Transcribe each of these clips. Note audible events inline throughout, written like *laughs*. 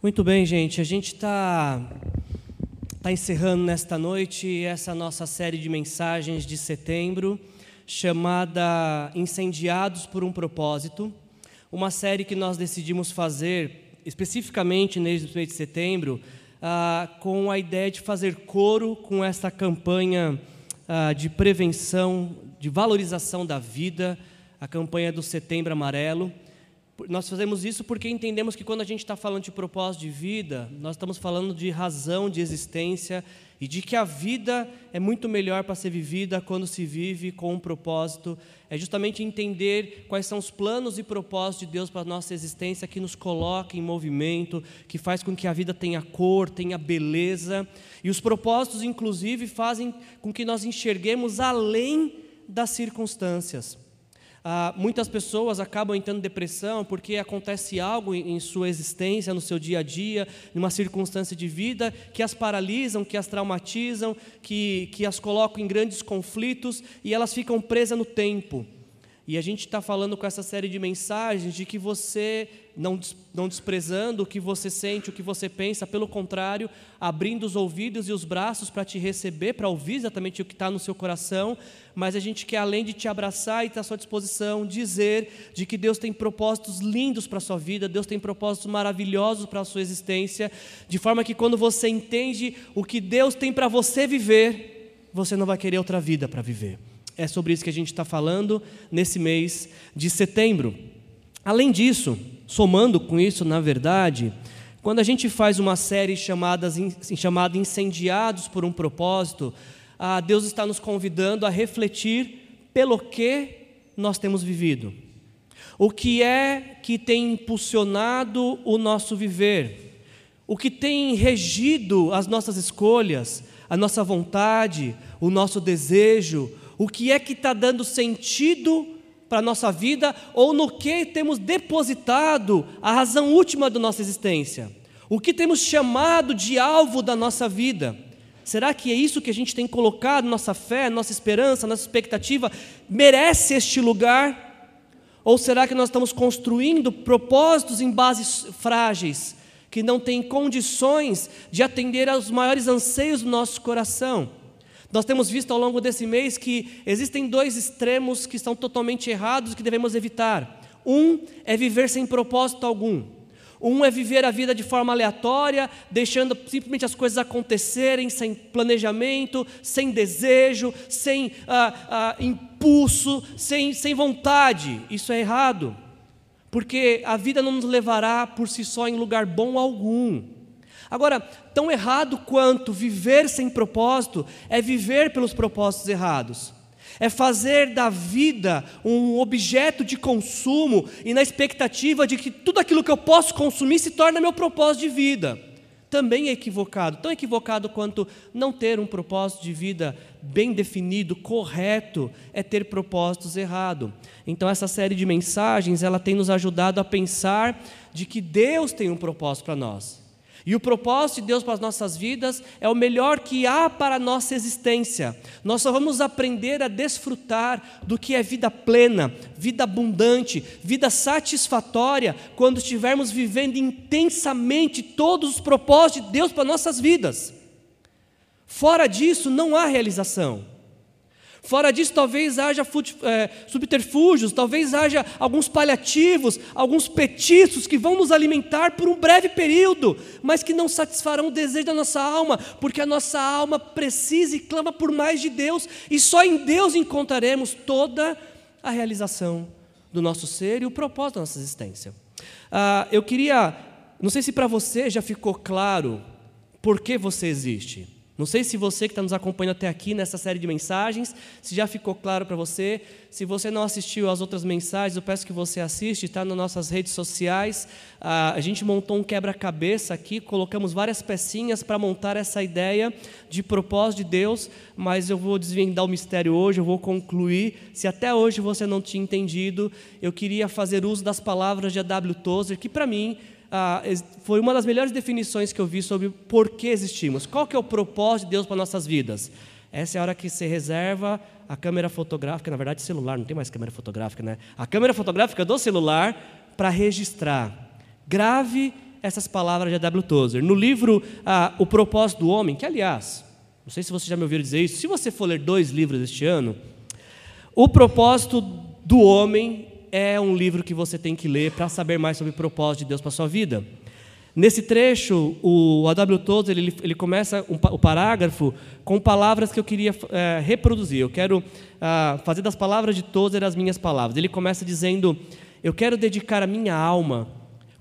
Muito bem, gente. A gente está tá encerrando nesta noite essa nossa série de mensagens de setembro, chamada Incendiados por um Propósito. Uma série que nós decidimos fazer especificamente nesse mês de setembro, ah, com a ideia de fazer coro com esta campanha ah, de prevenção, de valorização da vida, a campanha do Setembro Amarelo. Nós fazemos isso porque entendemos que quando a gente está falando de propósito de vida, nós estamos falando de razão de existência e de que a vida é muito melhor para ser vivida quando se vive com um propósito. É justamente entender quais são os planos e propósitos de Deus para a nossa existência que nos coloca em movimento, que faz com que a vida tenha cor, tenha beleza. E os propósitos, inclusive, fazem com que nós enxerguemos além das circunstâncias. Ah, muitas pessoas acabam entrando em depressão porque acontece algo em, em sua existência, no seu dia a dia, numa circunstância de vida que as paralisam, que as traumatizam, que, que as colocam em grandes conflitos e elas ficam presas no tempo. E a gente está falando com essa série de mensagens de que você, não, não desprezando o que você sente, o que você pensa, pelo contrário, abrindo os ouvidos e os braços para te receber, para ouvir exatamente o que está no seu coração, mas a gente quer, além de te abraçar e estar à sua disposição, dizer de que Deus tem propósitos lindos para a sua vida, Deus tem propósitos maravilhosos para a sua existência, de forma que quando você entende o que Deus tem para você viver, você não vai querer outra vida para viver. É sobre isso que a gente está falando nesse mês de setembro. Além disso, somando com isso, na verdade, quando a gente faz uma série chamada, chamada Incendiados por um Propósito, ah, Deus está nos convidando a refletir pelo que nós temos vivido. O que é que tem impulsionado o nosso viver? O que tem regido as nossas escolhas, a nossa vontade, o nosso desejo, o que é que está dando sentido para a nossa vida ou no que temos depositado a razão última da nossa existência. O que temos chamado de alvo da nossa vida. Será que é isso que a gente tem colocado, nossa fé, nossa esperança, nossa expectativa, merece este lugar? Ou será que nós estamos construindo propósitos em bases frágeis, que não têm condições de atender aos maiores anseios do nosso coração? Nós temos visto ao longo desse mês que existem dois extremos que estão totalmente errados que devemos evitar. Um é viver sem propósito algum. Um é viver a vida de forma aleatória, deixando simplesmente as coisas acontecerem sem planejamento, sem desejo, sem ah, ah, impulso, sem, sem vontade. Isso é errado, porque a vida não nos levará por si só em lugar bom algum. Agora, tão errado quanto viver sem propósito é viver pelos propósitos errados. É fazer da vida um objeto de consumo e na expectativa de que tudo aquilo que eu posso consumir se torne meu propósito de vida. Também é equivocado, tão equivocado quanto não ter um propósito de vida bem definido, correto, é ter propósitos errados. Então essa série de mensagens, ela tem nos ajudado a pensar de que Deus tem um propósito para nós. E o propósito de Deus para as nossas vidas é o melhor que há para a nossa existência. Nós só vamos aprender a desfrutar do que é vida plena, vida abundante, vida satisfatória, quando estivermos vivendo intensamente todos os propósitos de Deus para nossas vidas. Fora disso, não há realização. Fora disso, talvez haja é, subterfúgios, talvez haja alguns paliativos, alguns petiscos que vão nos alimentar por um breve período, mas que não satisfarão o desejo da nossa alma, porque a nossa alma precisa e clama por mais de Deus, e só em Deus encontraremos toda a realização do nosso ser e o propósito da nossa existência. Ah, eu queria, não sei se para você já ficou claro por que você existe. Não sei se você que está nos acompanhando até aqui nessa série de mensagens, se já ficou claro para você. Se você não assistiu às outras mensagens, eu peço que você assista, está nas nossas redes sociais. Ah, a gente montou um quebra-cabeça aqui, colocamos várias pecinhas para montar essa ideia de propósito de Deus, mas eu vou desvendar o mistério hoje, eu vou concluir. Se até hoje você não tinha entendido, eu queria fazer uso das palavras de A.W. Tozer, que para mim ah, foi uma das melhores definições que eu vi sobre por que existimos. Qual que é o propósito de Deus para nossas vidas? Essa é a hora que você reserva a câmera fotográfica, na verdade celular, não tem mais câmera fotográfica, né? A câmera fotográfica do celular para registrar. Grave essas palavras de A.W. Tozer. No livro ah, O Propósito do Homem, que aliás, não sei se você já me ouviu dizer isso, se você for ler dois livros este ano, O Propósito do Homem é um livro que você tem que ler para saber mais sobre o propósito de Deus para sua vida. Nesse trecho, o A.W. Tozer ele, ele começa um, o parágrafo com palavras que eu queria é, reproduzir. Eu quero ah, fazer das palavras de Tozer as minhas palavras. Ele começa dizendo: Eu quero dedicar a minha alma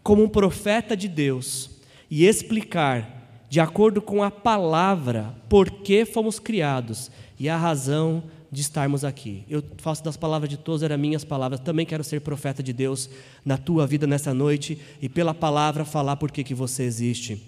como um profeta de Deus e explicar, de acordo com a palavra, por que fomos criados e a razão de estarmos aqui. Eu faço das palavras de todos, eram minhas palavras. Também quero ser profeta de Deus na tua vida nessa noite e pela palavra falar por que você existe.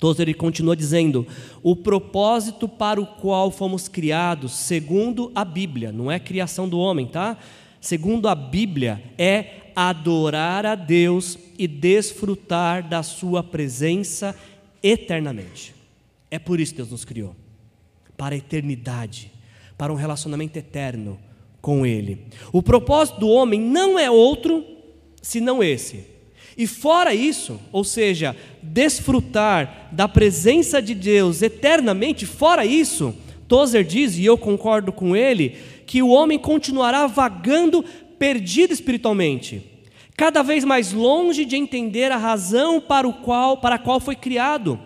Tozer ele continua dizendo: o propósito para o qual fomos criados, segundo a Bíblia, não é criação do homem, tá? Segundo a Bíblia, é adorar a Deus e desfrutar da Sua presença eternamente. É por isso que Deus nos criou para a eternidade para um relacionamento eterno com Ele. O propósito do homem não é outro senão esse. E fora isso, ou seja, desfrutar da presença de Deus eternamente, fora isso, Tozer diz, e eu concordo com ele, que o homem continuará vagando perdido espiritualmente, cada vez mais longe de entender a razão para, o qual, para a qual foi criado.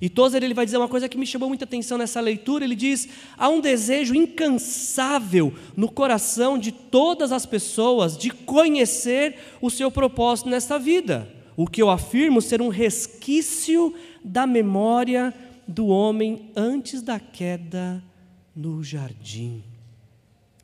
E Tozer ele vai dizer uma coisa que me chamou muita atenção nessa leitura. Ele diz: há um desejo incansável no coração de todas as pessoas de conhecer o seu propósito nesta vida. O que eu afirmo ser um resquício da memória do homem antes da queda no jardim.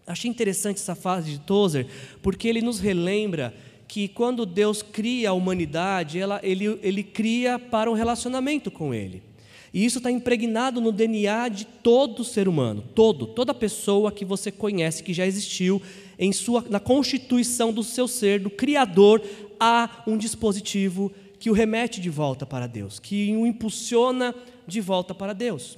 Achei interessante essa fase de Tozer, porque ele nos relembra que quando Deus cria a humanidade, ela, ele, ele cria para um relacionamento com Ele. E isso está impregnado no DNA de todo ser humano, todo, toda pessoa que você conhece, que já existiu, em sua, na constituição do seu ser, do Criador, há um dispositivo que o remete de volta para Deus, que o impulsiona de volta para Deus.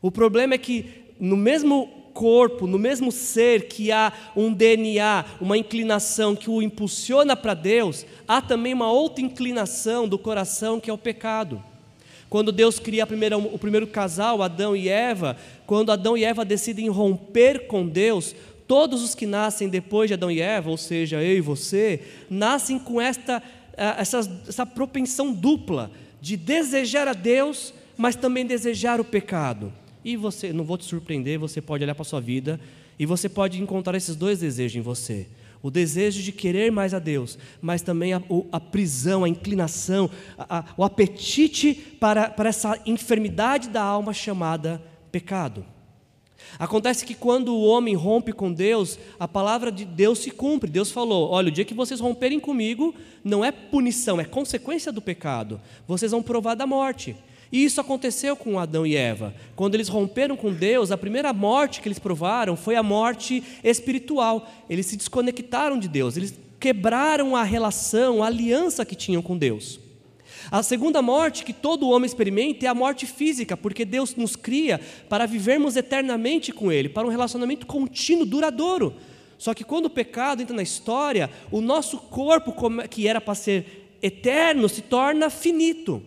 O problema é que no mesmo corpo, no mesmo ser que há um DNA, uma inclinação que o impulsiona para Deus, há também uma outra inclinação do coração que é o pecado. Quando Deus cria primeira, o primeiro casal, Adão e Eva, quando Adão e Eva decidem romper com Deus, todos os que nascem depois de Adão e Eva, ou seja, eu e você, nascem com esta, essa, essa propensão dupla de desejar a Deus, mas também desejar o pecado. E você, não vou te surpreender, você pode olhar para a sua vida e você pode encontrar esses dois desejos em você. O desejo de querer mais a Deus, mas também a, a prisão, a inclinação, a, a, o apetite para, para essa enfermidade da alma chamada pecado. Acontece que quando o homem rompe com Deus, a palavra de Deus se cumpre. Deus falou: Olha, o dia que vocês romperem comigo, não é punição, é consequência do pecado. Vocês vão provar da morte. E isso aconteceu com Adão e Eva. Quando eles romperam com Deus, a primeira morte que eles provaram foi a morte espiritual. Eles se desconectaram de Deus, eles quebraram a relação, a aliança que tinham com Deus. A segunda morte que todo homem experimenta é a morte física, porque Deus nos cria para vivermos eternamente com Ele, para um relacionamento contínuo, duradouro. Só que quando o pecado entra na história, o nosso corpo, que era para ser eterno, se torna finito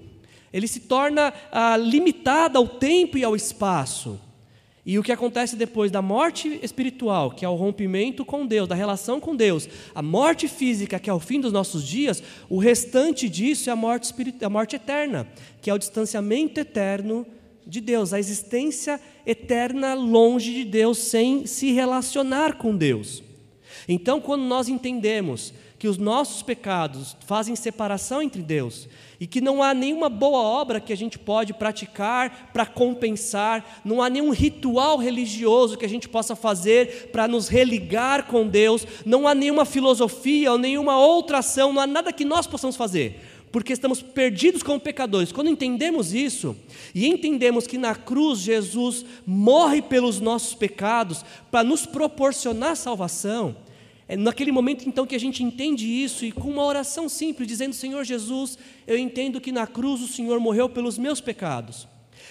ele se torna ah, limitado ao tempo e ao espaço. E o que acontece depois da morte espiritual, que é o rompimento com Deus, da relação com Deus, a morte física, que é o fim dos nossos dias, o restante disso é a morte, a morte eterna, que é o distanciamento eterno de Deus, a existência eterna longe de Deus, sem se relacionar com Deus. Então, quando nós entendemos que os nossos pecados fazem separação entre Deus e que não há nenhuma boa obra que a gente pode praticar para compensar, não há nenhum ritual religioso que a gente possa fazer para nos religar com Deus, não há nenhuma filosofia ou nenhuma outra ação, não há nada que nós possamos fazer, porque estamos perdidos como pecadores. Quando entendemos isso e entendemos que na cruz Jesus morre pelos nossos pecados para nos proporcionar salvação, é naquele momento então que a gente entende isso e com uma oração simples, dizendo: Senhor Jesus, eu entendo que na cruz o Senhor morreu pelos meus pecados.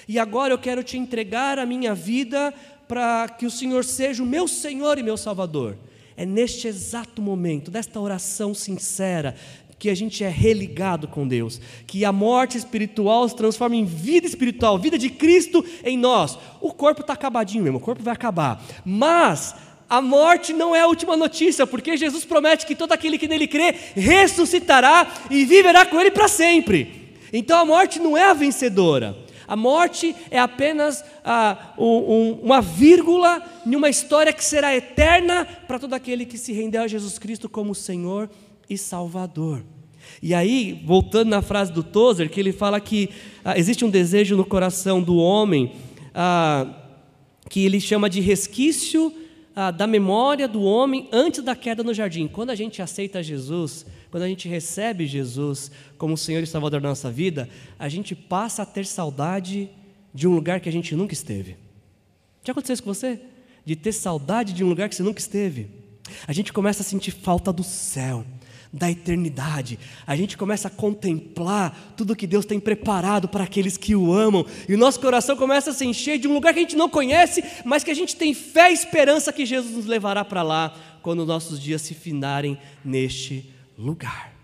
E agora eu quero te entregar a minha vida para que o Senhor seja o meu Senhor e meu Salvador. É neste exato momento, desta oração sincera, que a gente é religado com Deus, que a morte espiritual se transforma em vida espiritual, vida de Cristo em nós. O corpo está acabadinho mesmo, o corpo vai acabar, mas a morte não é a última notícia, porque Jesus promete que todo aquele que nele crê ressuscitará e viverá com ele para sempre. Então a morte não é a vencedora. A morte é apenas ah, um, uma vírgula em uma história que será eterna para todo aquele que se rendeu a Jesus Cristo como Senhor e Salvador. E aí, voltando na frase do Tozer, que ele fala que ah, existe um desejo no coração do homem ah, que ele chama de resquício ah, da memória do homem antes da queda no jardim. Quando a gente aceita Jesus, quando a gente recebe Jesus como Senhor e Salvador da nossa vida, a gente passa a ter saudade de um lugar que a gente nunca esteve. Já aconteceu isso com você? De ter saudade de um lugar que você nunca esteve. A gente começa a sentir falta do céu da eternidade. A gente começa a contemplar tudo que Deus tem preparado para aqueles que o amam, e o nosso coração começa a se encher de um lugar que a gente não conhece, mas que a gente tem fé e esperança que Jesus nos levará para lá quando nossos dias se finarem neste lugar.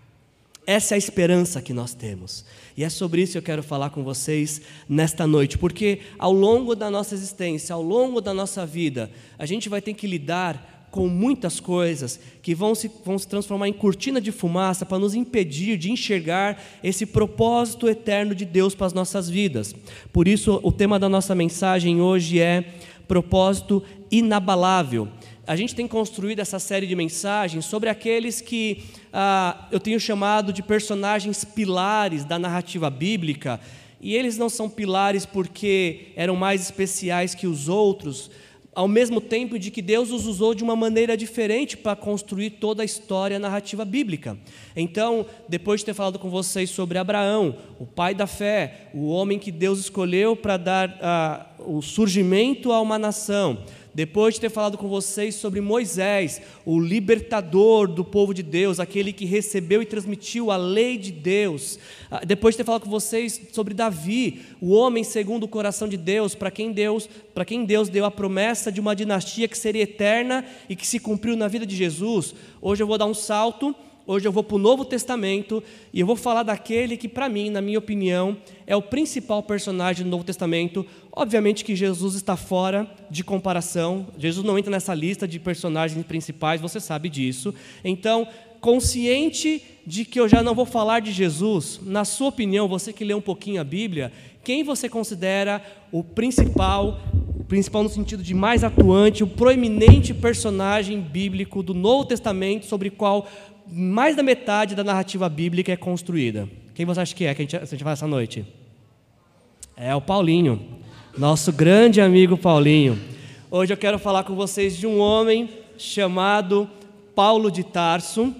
Essa é a esperança que nós temos. E é sobre isso que eu quero falar com vocês nesta noite, porque ao longo da nossa existência, ao longo da nossa vida, a gente vai ter que lidar com muitas coisas que vão se, vão se transformar em cortina de fumaça para nos impedir de enxergar esse propósito eterno de Deus para as nossas vidas. Por isso, o tema da nossa mensagem hoje é propósito inabalável. A gente tem construído essa série de mensagens sobre aqueles que ah, eu tenho chamado de personagens pilares da narrativa bíblica, e eles não são pilares porque eram mais especiais que os outros, ao mesmo tempo de que Deus os usou de uma maneira diferente para construir toda a história narrativa bíblica. Então, depois de ter falado com vocês sobre Abraão, o pai da fé, o homem que Deus escolheu para dar uh, o surgimento a uma nação, depois de ter falado com vocês sobre Moisés, o libertador do povo de Deus, aquele que recebeu e transmitiu a lei de Deus, ah, depois de ter falado com vocês sobre Davi, o homem segundo o coração de Deus, para quem Deus, para quem Deus deu a promessa de uma dinastia que seria eterna e que se cumpriu na vida de Jesus, hoje eu vou dar um salto Hoje eu vou para o Novo Testamento e eu vou falar daquele que, para mim, na minha opinião, é o principal personagem do Novo Testamento. Obviamente que Jesus está fora de comparação, Jesus não entra nessa lista de personagens principais, você sabe disso. Então, consciente de que eu já não vou falar de Jesus, na sua opinião, você que lê um pouquinho a Bíblia, quem você considera o principal, principal no sentido de mais atuante, o proeminente personagem bíblico do Novo Testamento sobre qual mais da metade da narrativa bíblica é construída. Quem você acha que é que a gente, a gente vai essa noite? É o Paulinho, nosso grande amigo Paulinho. Hoje eu quero falar com vocês de um homem chamado Paulo de Tarso,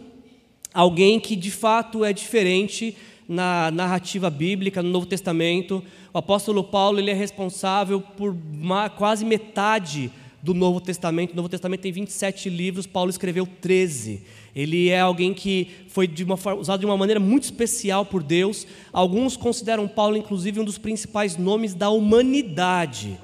alguém que de fato é diferente na narrativa bíblica, no Novo Testamento. O apóstolo Paulo ele é responsável por uma, quase metade do Novo Testamento. O Novo Testamento tem 27 livros, Paulo escreveu 13. Ele é alguém que foi de uma, usado de uma maneira muito especial por Deus. Alguns consideram Paulo, inclusive, um dos principais nomes da humanidade.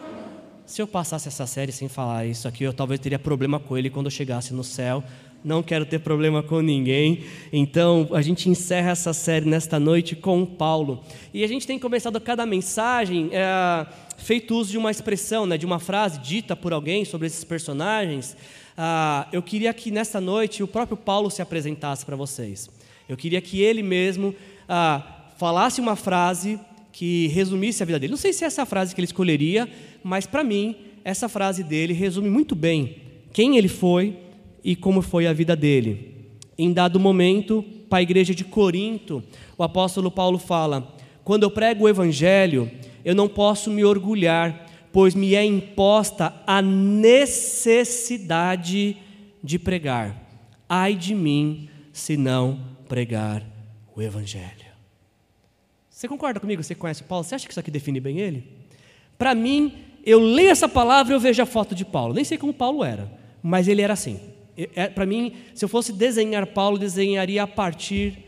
Se eu passasse essa série sem falar isso aqui, eu talvez teria problema com ele quando eu chegasse no céu. Não quero ter problema com ninguém. Então, a gente encerra essa série nesta noite com Paulo. E a gente tem começado cada mensagem é, feito uso de uma expressão, né, de uma frase dita por alguém sobre esses personagens ah, eu queria que nesta noite o próprio Paulo se apresentasse para vocês. Eu queria que ele mesmo ah, falasse uma frase que resumisse a vida dele. Não sei se é essa frase que ele escolheria, mas para mim, essa frase dele resume muito bem quem ele foi e como foi a vida dele. Em dado momento, para a igreja de Corinto, o apóstolo Paulo fala: Quando eu prego o evangelho, eu não posso me orgulhar pois me é imposta a necessidade de pregar. Ai de mim se não pregar o Evangelho. Você concorda comigo? Você conhece Paulo? Você acha que isso aqui define bem ele? Para mim, eu leio essa palavra e eu vejo a foto de Paulo. Nem sei como Paulo era, mas ele era assim. É, Para mim, se eu fosse desenhar Paulo, desenharia a partir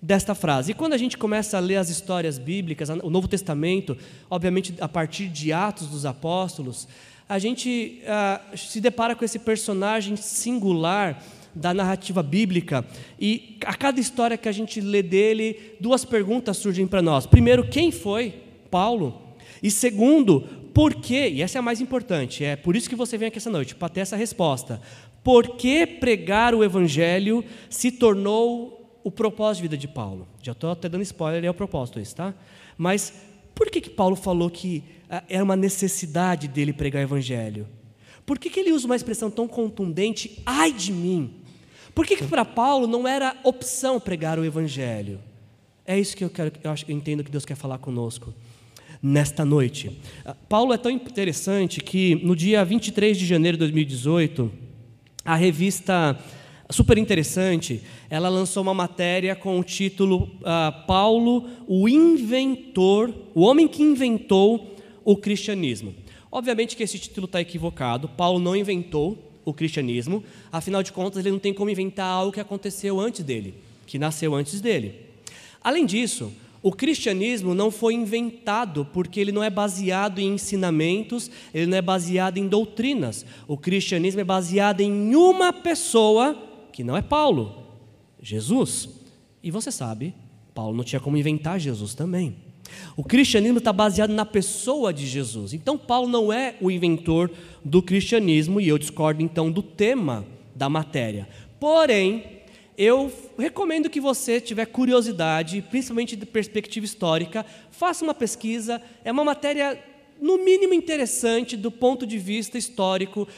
desta frase. E quando a gente começa a ler as histórias bíblicas, o Novo Testamento, obviamente a partir de Atos dos Apóstolos, a gente uh, se depara com esse personagem singular da narrativa bíblica e a cada história que a gente lê dele, duas perguntas surgem para nós. Primeiro, quem foi Paulo? E segundo, por quê? E essa é a mais importante, é por isso que você vem aqui essa noite, para ter essa resposta. Por que pregar o evangelho se tornou o propósito de vida de Paulo? Já estou até dando spoiler, é o propósito isso, tá? Mas por que, que Paulo falou que ah, era uma necessidade dele pregar o evangelho? Por que, que ele usa uma expressão tão contundente, ai de mim? Por que, que para Paulo não era opção pregar o Evangelho? É isso que eu quero, eu, acho, eu entendo que Deus quer falar conosco nesta noite. Ah, Paulo é tão interessante que no dia 23 de janeiro de 2018, a revista super interessante, ela lançou uma matéria com o título uh, Paulo, o inventor, o homem que inventou o cristianismo. Obviamente que esse título está equivocado. Paulo não inventou o cristianismo, afinal de contas, ele não tem como inventar algo que aconteceu antes dele, que nasceu antes dele. Além disso, o cristianismo não foi inventado porque ele não é baseado em ensinamentos, ele não é baseado em doutrinas. O cristianismo é baseado em uma pessoa que não é Paulo, Jesus. E você sabe, Paulo não tinha como inventar Jesus também. O cristianismo está baseado na pessoa de Jesus. Então, Paulo não é o inventor do cristianismo, e eu discordo então do tema da matéria. Porém, eu recomendo que você tiver curiosidade, principalmente de perspectiva histórica, faça uma pesquisa. É uma matéria no mínimo interessante do ponto de vista histórico,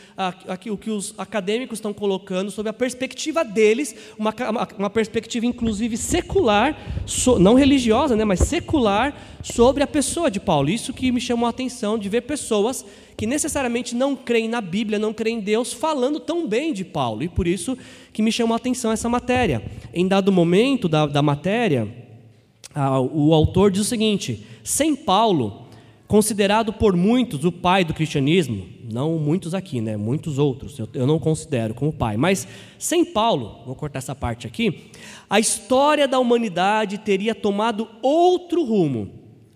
o que os acadêmicos estão colocando sobre a perspectiva deles, uma, uma perspectiva inclusive secular, so, não religiosa, né, mas secular, sobre a pessoa de Paulo. Isso que me chamou a atenção de ver pessoas que necessariamente não creem na Bíblia, não creem em Deus, falando tão bem de Paulo. E por isso que me chamou a atenção essa matéria. Em dado momento da, da matéria, o autor diz o seguinte: sem Paulo considerado por muitos o pai do cristianismo, não muitos aqui, né? Muitos outros, eu, eu não considero como pai, mas sem Paulo, vou cortar essa parte aqui, a história da humanidade teria tomado outro rumo.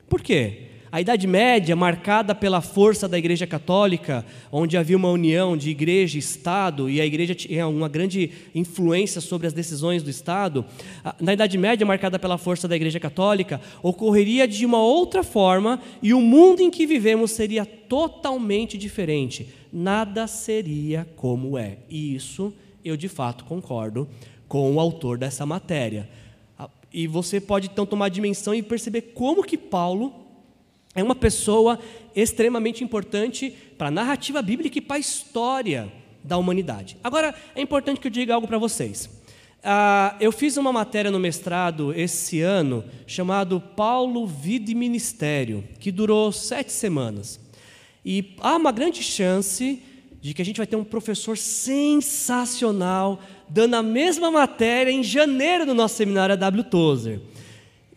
Por quê? A Idade Média, marcada pela força da Igreja Católica, onde havia uma união de igreja e Estado, e a igreja tinha uma grande influência sobre as decisões do Estado, na Idade Média, marcada pela força da Igreja Católica, ocorreria de uma outra forma e o mundo em que vivemos seria totalmente diferente. Nada seria como é. E isso eu de fato concordo com o autor dessa matéria. E você pode então tomar dimensão e perceber como que Paulo é uma pessoa extremamente importante para a narrativa bíblica e para a história da humanidade. Agora, é importante que eu diga algo para vocês. Uh, eu fiz uma matéria no mestrado esse ano chamado Paulo, Vida e Ministério, que durou sete semanas. E há uma grande chance de que a gente vai ter um professor sensacional dando a mesma matéria em janeiro no nosso seminário A W. Tozer.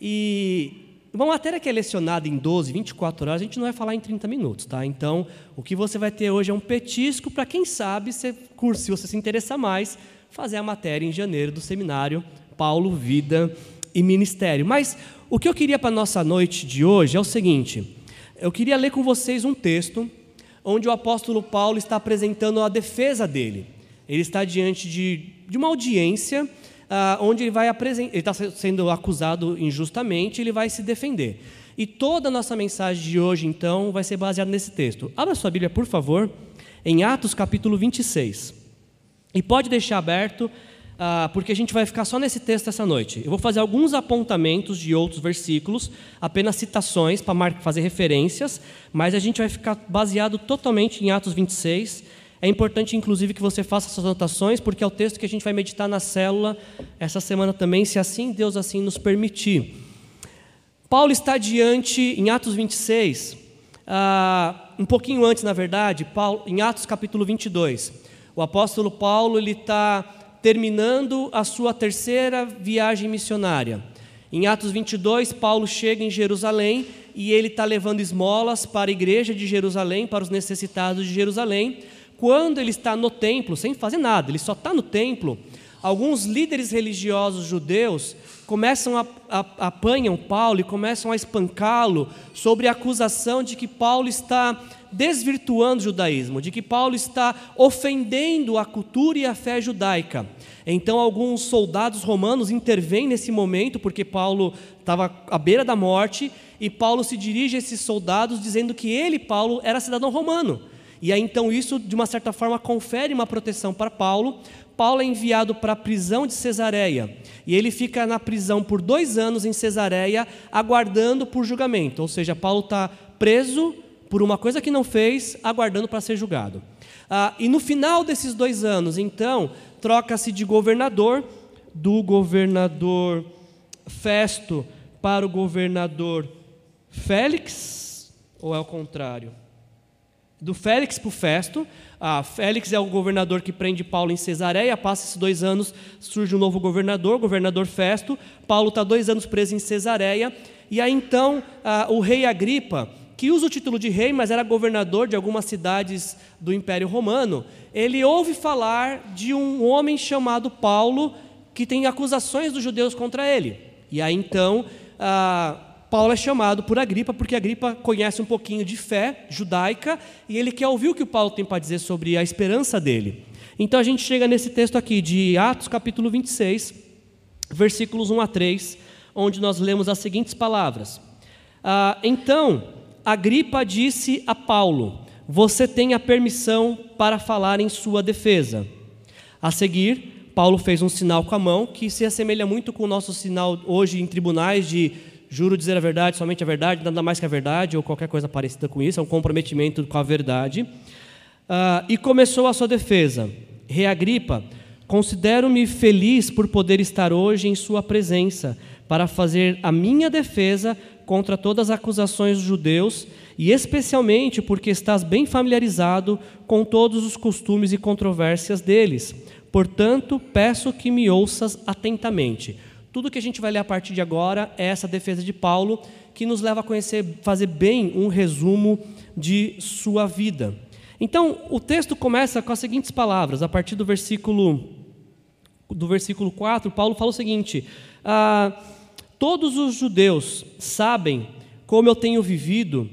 E uma matéria que é lecionada em 12, 24 horas, a gente não vai falar em 30 minutos, tá? Então, o que você vai ter hoje é um petisco para quem sabe, se, se você se interessar mais, fazer a matéria em janeiro do seminário Paulo, Vida e Ministério. Mas o que eu queria para a nossa noite de hoje é o seguinte: eu queria ler com vocês um texto onde o apóstolo Paulo está apresentando a defesa dele. Ele está diante de, de uma audiência ah, onde ele vai apresentar, ele está sendo acusado injustamente, ele vai se defender. E toda a nossa mensagem de hoje, então, vai ser baseada nesse texto. Abra sua Bíblia, por favor, em Atos capítulo 26. E pode deixar aberto, ah, porque a gente vai ficar só nesse texto essa noite. Eu vou fazer alguns apontamentos de outros versículos, apenas citações para fazer referências, mas a gente vai ficar baseado totalmente em Atos 26 é importante, inclusive, que você faça essas anotações, porque é o texto que a gente vai meditar na célula essa semana também, se assim Deus assim nos permitir. Paulo está diante, em Atos 26, uh, ah, um pouquinho antes, na verdade, Paulo, em Atos capítulo 22, o apóstolo Paulo ele está terminando a sua terceira viagem missionária. Em Atos 22, Paulo chega em Jerusalém e ele está levando esmolas para a igreja de Jerusalém, para os necessitados de Jerusalém quando ele está no templo, sem fazer nada, ele só está no templo, alguns líderes religiosos judeus começam a, a, apanham Paulo e começam a espancá-lo sobre a acusação de que Paulo está desvirtuando o judaísmo, de que Paulo está ofendendo a cultura e a fé judaica. Então, alguns soldados romanos intervêm nesse momento, porque Paulo estava à beira da morte, e Paulo se dirige a esses soldados dizendo que ele, Paulo, era cidadão romano. E aí, então, isso, de uma certa forma, confere uma proteção para Paulo. Paulo é enviado para a prisão de Cesareia. E ele fica na prisão por dois anos em Cesareia, aguardando por julgamento. Ou seja, Paulo está preso por uma coisa que não fez, aguardando para ser julgado. Ah, e no final desses dois anos, então, troca-se de governador, do governador Festo para o governador Félix, ou é o contrário? Do Félix para o Festo. Ah, Félix é o governador que prende Paulo em Cesareia. Passa esses dois anos, surge um novo governador, governador Festo. Paulo está dois anos preso em Cesareia. E aí então ah, o rei Agripa que usa o título de rei, mas era governador de algumas cidades do Império Romano, ele ouve falar de um homem chamado Paulo que tem acusações dos judeus contra ele. E aí então, ah, Paulo é chamado por Agripa, porque Agripa conhece um pouquinho de fé judaica e ele quer ouvir o que o Paulo tem para dizer sobre a esperança dele. Então a gente chega nesse texto aqui de Atos capítulo 26, versículos 1 a 3, onde nós lemos as seguintes palavras. Ah, então Agripa disse a Paulo: Você tem a permissão para falar em sua defesa. A seguir, Paulo fez um sinal com a mão que se assemelha muito com o nosso sinal hoje em tribunais de juro dizer a verdade, somente a verdade, nada mais que a verdade, ou qualquer coisa parecida com isso, é um comprometimento com a verdade. Uh, e começou a sua defesa. Rei Agripa, considero-me feliz por poder estar hoje em sua presença, para fazer a minha defesa contra todas as acusações dos judeus, e especialmente porque estás bem familiarizado com todos os costumes e controvérsias deles. Portanto, peço que me ouças atentamente. Tudo que a gente vai ler a partir de agora é essa defesa de Paulo, que nos leva a conhecer, fazer bem um resumo de sua vida. Então, o texto começa com as seguintes palavras, a partir do versículo do versículo 4, Paulo fala o seguinte: ah, Todos os judeus sabem como eu tenho vivido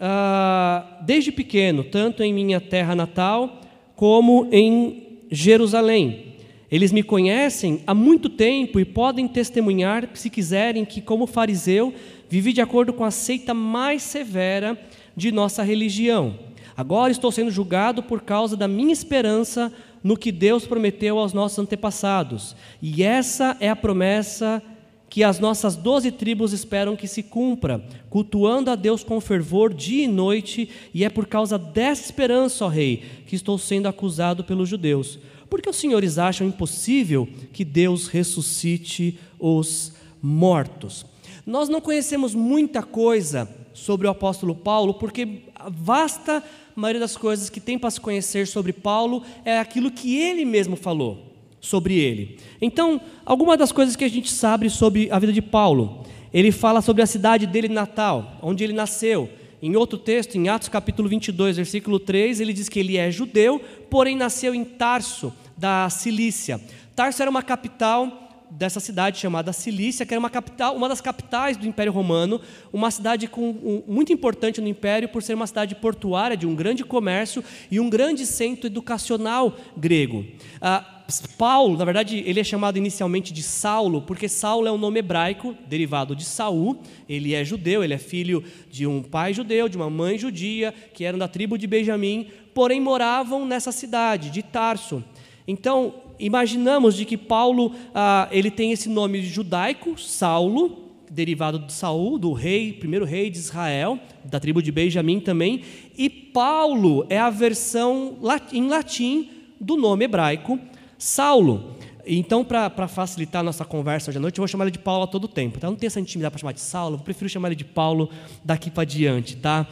ah, desde pequeno, tanto em minha terra natal como em Jerusalém. Eles me conhecem há muito tempo e podem testemunhar, se quiserem, que, como fariseu, vivi de acordo com a seita mais severa de nossa religião. Agora estou sendo julgado por causa da minha esperança no que Deus prometeu aos nossos antepassados. E essa é a promessa que as nossas doze tribos esperam que se cumpra, cultuando a Deus com fervor dia e noite, e é por causa dessa esperança, ó Rei, que estou sendo acusado pelos judeus. Porque os senhores acham impossível que Deus ressuscite os mortos? Nós não conhecemos muita coisa sobre o apóstolo Paulo, porque a vasta maioria das coisas que tem para se conhecer sobre Paulo é aquilo que ele mesmo falou sobre ele. Então, algumas das coisas que a gente sabe sobre a vida de Paulo, ele fala sobre a cidade dele natal, onde ele nasceu. Em outro texto, em Atos capítulo 22, versículo 3, ele diz que ele é judeu, porém nasceu em Tarso, da Cilícia. Tarso era uma capital dessa cidade chamada Cilícia, que era uma, capital, uma das capitais do Império Romano, uma cidade com, um, muito importante no Império por ser uma cidade portuária de um grande comércio e um grande centro educacional grego. Ah, Paulo, na verdade, ele é chamado inicialmente de Saulo, porque Saulo é um nome hebraico, derivado de Saul. Ele é judeu, ele é filho de um pai judeu, de uma mãe judia, que eram da tribo de Benjamim, porém moravam nessa cidade de Tarso. Então, imaginamos de que Paulo ah, ele tem esse nome judaico, Saulo, derivado de Saul, do rei, primeiro rei de Israel, da tribo de Benjamim também, e Paulo é a versão em latim do nome hebraico Saulo. Então, para facilitar a nossa conversa hoje à noite, eu vou chamar ele de Paulo a todo tempo. Tá? Não tenho essa intimidade para chamar de Saulo, eu prefiro chamar ele de Paulo daqui para diante. Tá?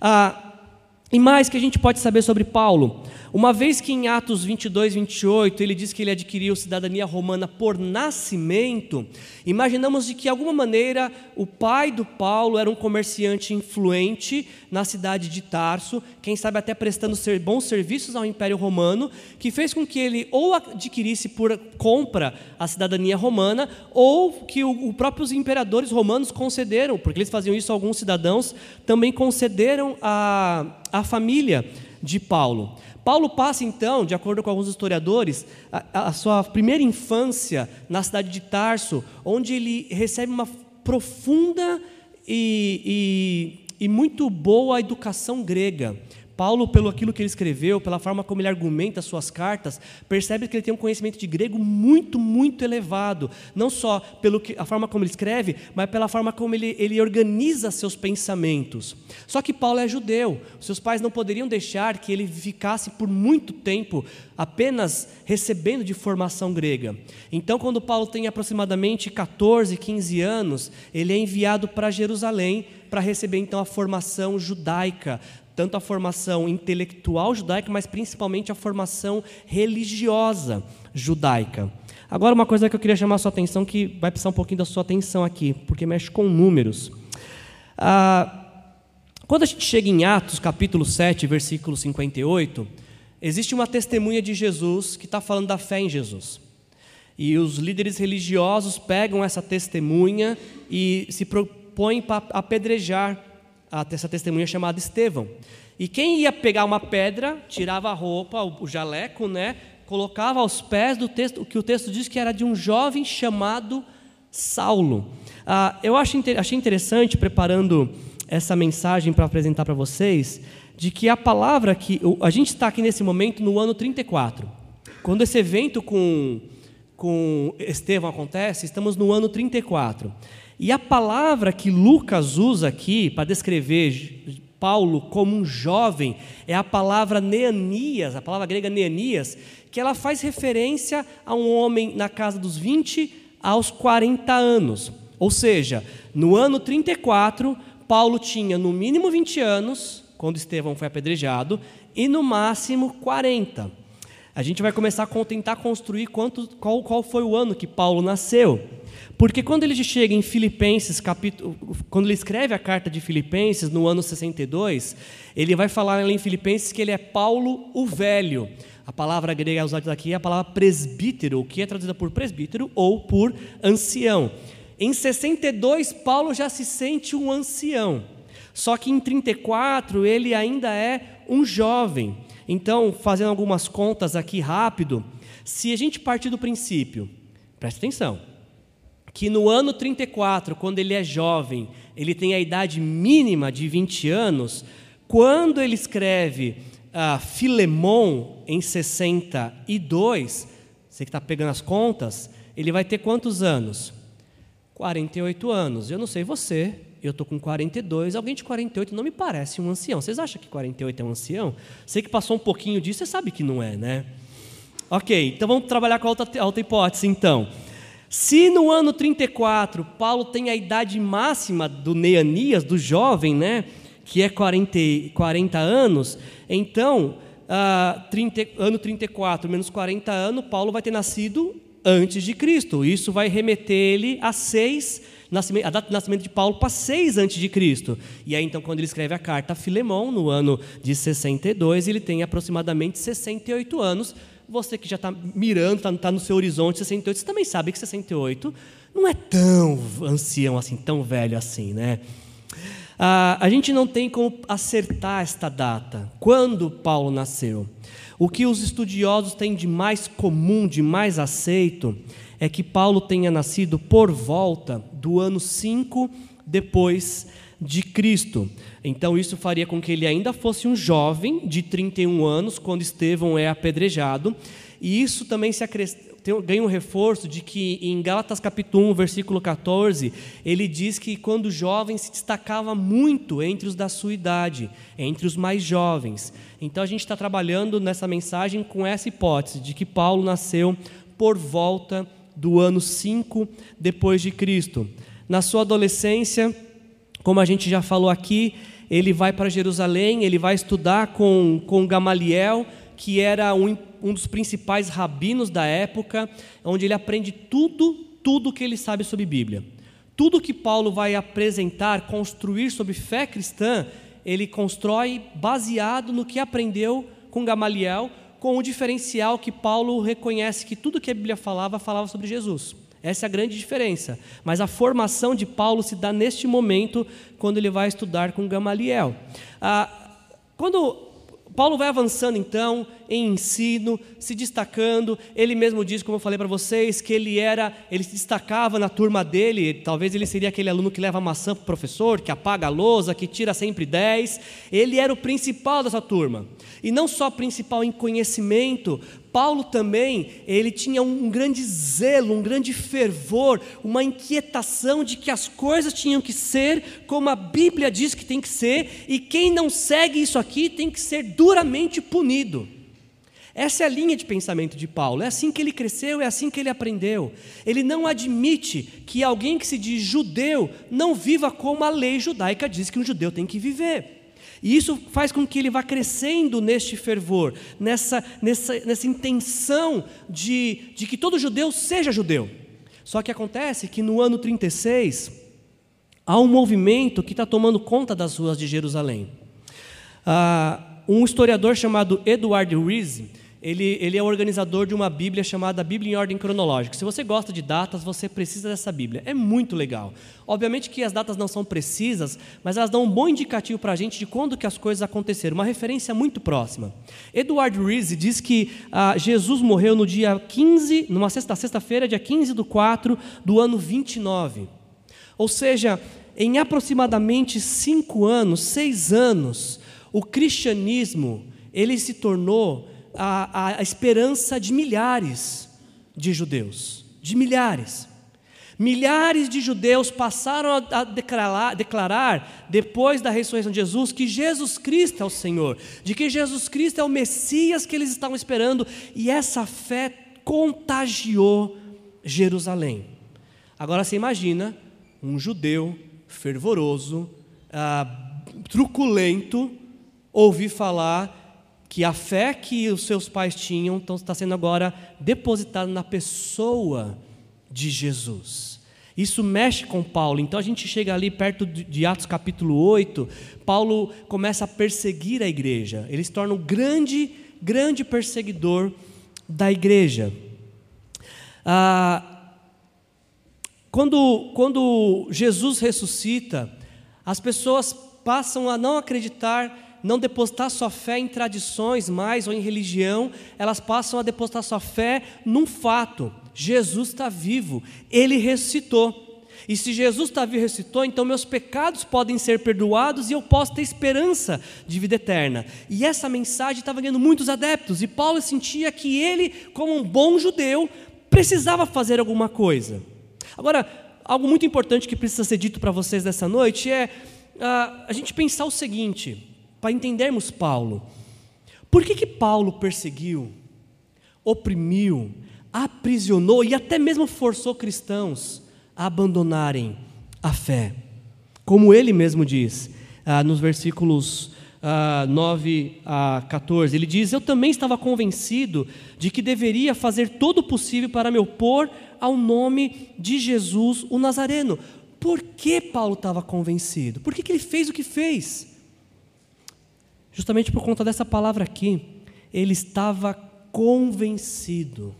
Ah, E mais que a gente pode saber sobre Paulo? Uma vez que em Atos 22, 28, ele diz que ele adquiriu cidadania romana por nascimento, imaginamos de que, de alguma maneira, o pai do Paulo era um comerciante influente na cidade de Tarso, quem sabe até prestando bons serviços ao Império Romano, que fez com que ele ou adquirisse por compra a cidadania romana, ou que os próprios imperadores romanos concederam, porque eles faziam isso a alguns cidadãos, também concederam a, a família de Paulo. Paulo passa então, de acordo com alguns historiadores, a, a, sua primeira infância na cidade de Tarso, onde ele recebe uma profunda e, e, e muito boa educação grega. Paulo, pelo aquilo que ele escreveu, pela forma como ele argumenta suas cartas, percebe que ele tem um conhecimento de grego muito, muito elevado. Não só pela forma como ele escreve, mas pela forma como ele, ele organiza seus pensamentos. Só que Paulo é judeu. Seus pais não poderiam deixar que ele ficasse por muito tempo apenas recebendo de formação grega. Então, quando Paulo tem aproximadamente 14, 15 anos, ele é enviado para Jerusalém para receber então a formação judaica tanto a formação intelectual judaica, mas principalmente a formação religiosa judaica. Agora, uma coisa que eu queria chamar a sua atenção, que vai precisar um pouquinho da sua atenção aqui, porque mexe com números. Ah, quando a gente chega em Atos, capítulo 7, versículo 58, existe uma testemunha de Jesus que está falando da fé em Jesus. E os líderes religiosos pegam essa testemunha e se propõem para apedrejar essa testemunha chamada Estevão. E quem ia pegar uma pedra, tirava a roupa, o jaleco, né, colocava aos pés do texto, o que o texto diz que era de um jovem chamado Saulo. Ah, eu acho, achei interessante, preparando essa mensagem para apresentar para vocês, de que a palavra que. A gente está aqui nesse momento no ano 34. Quando esse evento com, com Estevão acontece, estamos no ano 34. E a palavra que Lucas usa aqui para descrever Paulo como um jovem é a palavra Neanias, a palavra grega Neanias, que ela faz referência a um homem na casa dos 20 aos 40 anos. Ou seja, no ano 34, Paulo tinha no mínimo 20 anos, quando Estevão foi apedrejado, e no máximo 40. A gente vai começar a tentar construir quanto, qual, qual foi o ano que Paulo nasceu. Porque quando ele chega em Filipenses, capítulo, quando ele escreve a carta de Filipenses no ano 62, ele vai falar em Filipenses que ele é Paulo o Velho. A palavra grega usada aqui é a palavra presbítero, que é traduzida por presbítero ou por ancião. Em 62, Paulo já se sente um ancião. Só que em 34 ele ainda é um jovem. Então, fazendo algumas contas aqui rápido, se a gente partir do princípio, preste atenção, que no ano 34, quando ele é jovem, ele tem a idade mínima de 20 anos, quando ele escreve uh, Filemon em 62, você que está pegando as contas, ele vai ter quantos anos? 48 anos. Eu não sei você, eu estou com 42, alguém de 48 não me parece um ancião. Vocês acham que 48 é um ancião? Sei que passou um pouquinho disso, você sabe que não é, né? Ok, então vamos trabalhar com a outra, a outra hipótese, então. Se no ano 34 Paulo tem a idade máxima do Neanias, do jovem, né, que é 40, 40 anos, então, uh, 30, ano 34 menos 40 anos, Paulo vai ter nascido antes de Cristo. Isso vai remeter ele a seis, a data de nascimento de Paulo para seis antes de Cristo. E aí, então, quando ele escreve a carta a Filemão, no ano de 62, ele tem aproximadamente 68 anos, você que já está mirando, está tá no seu horizonte 68, você também sabe que 68 não é tão ancião assim, tão velho assim, né? Ah, a gente não tem como acertar esta data, quando Paulo nasceu. O que os estudiosos têm de mais comum, de mais aceito, é que Paulo tenha nascido por volta do ano 5 depois de Cristo. Então, isso faria com que ele ainda fosse um jovem de 31 anos, quando Estevão é apedrejado. E isso também se ganha um reforço de que em Gálatas capítulo 1, versículo 14, ele diz que quando jovem se destacava muito entre os da sua idade, entre os mais jovens. Então a gente está trabalhando nessa mensagem com essa hipótese de que Paulo nasceu por volta do ano 5 depois de Cristo. Na sua adolescência, como a gente já falou aqui, ele vai para Jerusalém, ele vai estudar com, com Gamaliel, que era um, um dos principais rabinos da época, onde ele aprende tudo, tudo que ele sabe sobre Bíblia. Tudo que Paulo vai apresentar, construir sobre fé cristã, ele constrói baseado no que aprendeu com Gamaliel, com o diferencial que Paulo reconhece que tudo que a Bíblia falava, falava sobre Jesus. Essa é a grande diferença. Mas a formação de Paulo se dá neste momento, quando ele vai estudar com Gamaliel. Ah, quando Paulo vai avançando então em ensino, se destacando. Ele mesmo diz, como eu falei para vocês, que ele era, ele se destacava na turma dele. Talvez ele seria aquele aluno que leva maçã para o professor, que apaga a lousa, que tira sempre 10. Ele era o principal dessa turma. E não só principal em conhecimento, Paulo também, ele tinha um grande zelo, um grande fervor, uma inquietação de que as coisas tinham que ser como a Bíblia diz que tem que ser, e quem não segue isso aqui tem que ser duramente punido. Essa é a linha de pensamento de Paulo. É assim que ele cresceu, é assim que ele aprendeu. Ele não admite que alguém que se diz judeu não viva como a lei judaica diz que um judeu tem que viver. E isso faz com que ele vá crescendo neste fervor, nessa, nessa, nessa intenção de, de que todo judeu seja judeu. Só que acontece que no ano 36, há um movimento que está tomando conta das ruas de Jerusalém. Ah, um historiador chamado Edward Reese, ele, ele é o organizador de uma Bíblia chamada Bíblia em Ordem Cronológica. Se você gosta de datas, você precisa dessa Bíblia. É muito legal. Obviamente que as datas não são precisas, mas elas dão um bom indicativo para a gente de quando que as coisas aconteceram, uma referência muito próxima. Edward Reese diz que ah, Jesus morreu no dia 15, numa sexta, sexta-feira, dia 15 do 4 do ano 29. Ou seja, em aproximadamente cinco anos, seis anos, o cristianismo ele se tornou a, a esperança de milhares de judeus, de milhares. Milhares de judeus passaram a declarar, declarar, depois da ressurreição de Jesus, que Jesus Cristo é o Senhor, de que Jesus Cristo é o Messias que eles estavam esperando, e essa fé contagiou Jerusalém. Agora você imagina um judeu fervoroso, ah, truculento, ouvir falar que a fé que os seus pais tinham então, está sendo agora depositada na pessoa de Jesus. Isso mexe com Paulo. Então a gente chega ali perto de Atos capítulo 8, Paulo começa a perseguir a igreja. Ele se torna um grande, grande perseguidor da igreja. Ah, quando, quando Jesus ressuscita, as pessoas passam a não acreditar não depositar sua fé em tradições mais ou em religião, elas passam a depositar sua fé num fato: Jesus está vivo, ele ressuscitou. E se Jesus está vivo e ressuscitou, então meus pecados podem ser perdoados e eu posso ter esperança de vida eterna. E essa mensagem estava ganhando muitos adeptos, e Paulo sentia que ele, como um bom judeu, precisava fazer alguma coisa. Agora, algo muito importante que precisa ser dito para vocês nessa noite é uh, a gente pensar o seguinte: para entendermos Paulo. Por que, que Paulo perseguiu, oprimiu, aprisionou e até mesmo forçou cristãos a abandonarem a fé? Como ele mesmo diz ah, nos versículos ah, 9 a 14, ele diz: Eu também estava convencido de que deveria fazer todo o possível para me opor ao nome de Jesus o Nazareno. Por que Paulo estava convencido? Por que, que ele fez o que fez? Justamente por conta dessa palavra aqui, ele estava convencido.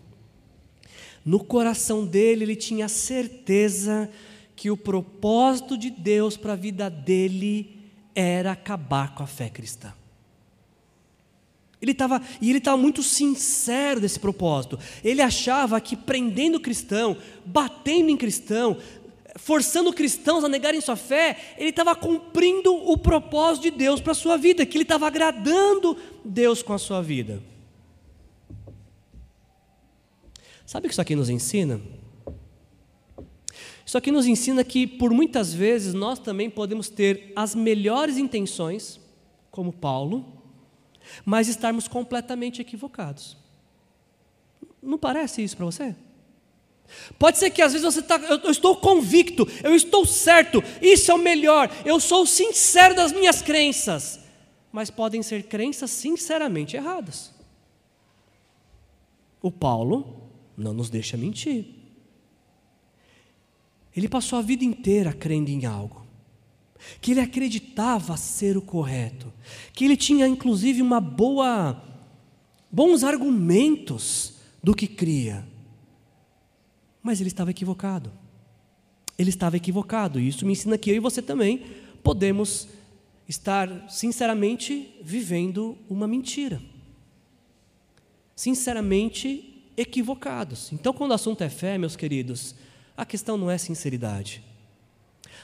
No coração dele, ele tinha certeza que o propósito de Deus para a vida dele era acabar com a fé cristã. Ele estava, e ele estava muito sincero desse propósito. Ele achava que prendendo cristão, batendo em cristão, forçando cristãos a negarem sua fé, ele estava cumprindo o propósito de Deus para a sua vida, que ele estava agradando Deus com a sua vida. Sabe o que isso aqui nos ensina? Isso aqui nos ensina que, por muitas vezes, nós também podemos ter as melhores intenções, como Paulo, mas estarmos completamente equivocados. Não parece isso para você? Pode ser que às vezes você está, eu, estou convicto, eu estou certo, isso é o melhor, eu sou sincero das minhas crenças, mas podem ser crenças sinceramente erradas. O Paulo não nos deixa mentir. Ele passou a vida inteira crendo em algo, que ele acreditava ser o correto, que ele tinha inclusive uma boa, bons argumentos do que cria. Mas ele estava equivocado. Ele estava equivocado. E isso me ensina que eu e você também podemos estar sinceramente vivendo uma mentira. Sinceramente equivocados. Então, quando o assunto é fé, meus queridos, a questão não é sinceridade.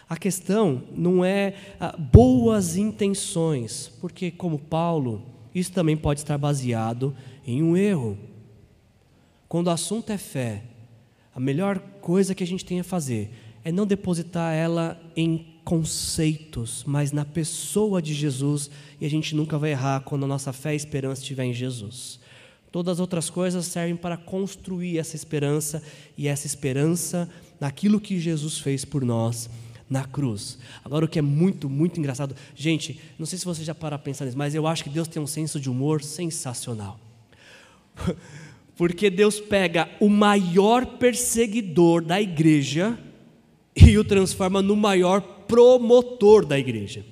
A questão não é ah, boas intenções, porque, como Paulo, isso também pode estar baseado em um erro. Quando o assunto é fé, a melhor coisa que a gente tem a fazer é não depositar ela em conceitos, mas na pessoa de Jesus, e a gente nunca vai errar quando a nossa fé e esperança estiver em Jesus. Todas as outras coisas servem para construir essa esperança e essa esperança naquilo que Jesus fez por nós na cruz. Agora, o que é muito, muito engraçado, gente, não sei se você já para pensar nisso, mas eu acho que Deus tem um senso de humor sensacional. *laughs* Porque Deus pega o maior perseguidor da igreja e o transforma no maior promotor da igreja.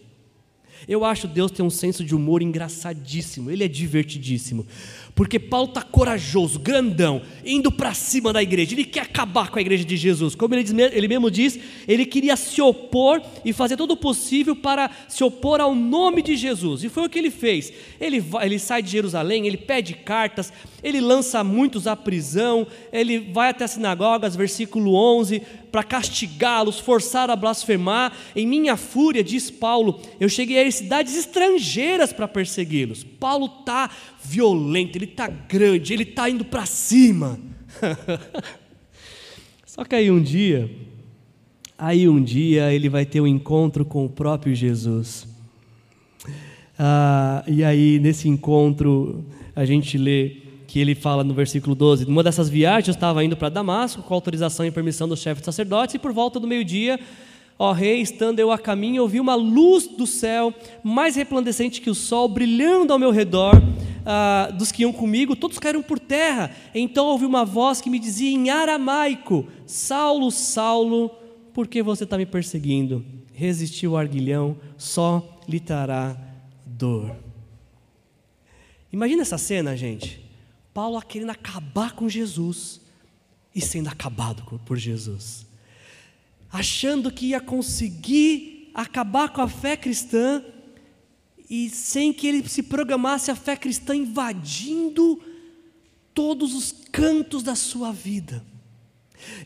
Eu acho Deus tem um senso de humor engraçadíssimo, ele é divertidíssimo. Porque Paulo está corajoso, grandão, indo para cima da igreja. Ele quer acabar com a igreja de Jesus. Como ele, diz, ele mesmo diz, ele queria se opor e fazer todo o possível para se opor ao nome de Jesus. E foi o que ele fez. Ele, ele sai de Jerusalém, ele pede cartas, ele lança muitos à prisão, ele vai até as sinagogas, versículo 11, para castigá-los, forçar a blasfemar. Em minha fúria, diz Paulo, eu cheguei a cidades estrangeiras para persegui-los. Paulo está violento, ele está grande, ele está indo para cima. *laughs* Só que aí um dia, aí um dia ele vai ter um encontro com o próprio Jesus. Ah, e aí nesse encontro a gente lê que ele fala no versículo 12: Numa dessas viagens eu estava indo para Damasco com autorização e permissão do chefe de sacerdotes, e por volta do meio-dia Ó rei, estando eu a caminho, ouvi uma luz do céu, mais resplandecente que o sol, brilhando ao meu redor, ah, dos que iam comigo, todos caíram por terra. Então ouvi uma voz que me dizia em aramaico: Saulo, Saulo, por que você está me perseguindo? Resistiu o arguilhão, só lhe trará dor. Imagina essa cena, gente. Paulo querendo acabar com Jesus e sendo acabado por Jesus achando que ia conseguir acabar com a fé cristã e sem que ele se programasse a fé cristã invadindo todos os cantos da sua vida.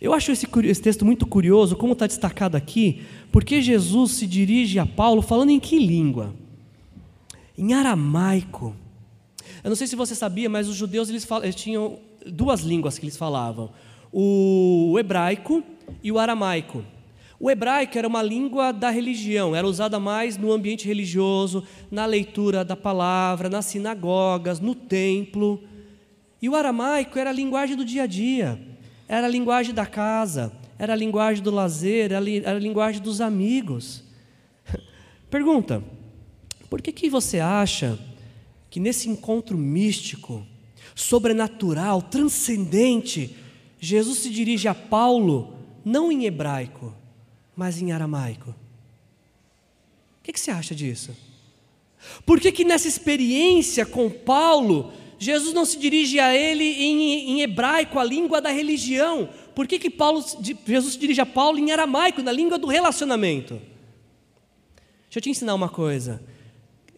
Eu acho esse, esse texto muito curioso, como está destacado aqui, porque Jesus se dirige a Paulo falando em que língua? Em aramaico. Eu não sei se você sabia, mas os judeus eles, falam, eles tinham duas línguas que eles falavam: o hebraico e o aramaico. O hebraico era uma língua da religião, era usada mais no ambiente religioso, na leitura da palavra, nas sinagogas, no templo. E o aramaico era a linguagem do dia a dia, era a linguagem da casa, era a linguagem do lazer, era a linguagem dos amigos. *laughs* Pergunta: por que, que você acha que nesse encontro místico, sobrenatural, transcendente, Jesus se dirige a Paulo não em hebraico, mas em aramaico. O que, que você acha disso? Por que, que nessa experiência com Paulo, Jesus não se dirige a ele em, em hebraico, a língua da religião? Por que, que Paulo, Jesus se dirige a Paulo em aramaico, na língua do relacionamento? Deixa eu te ensinar uma coisa.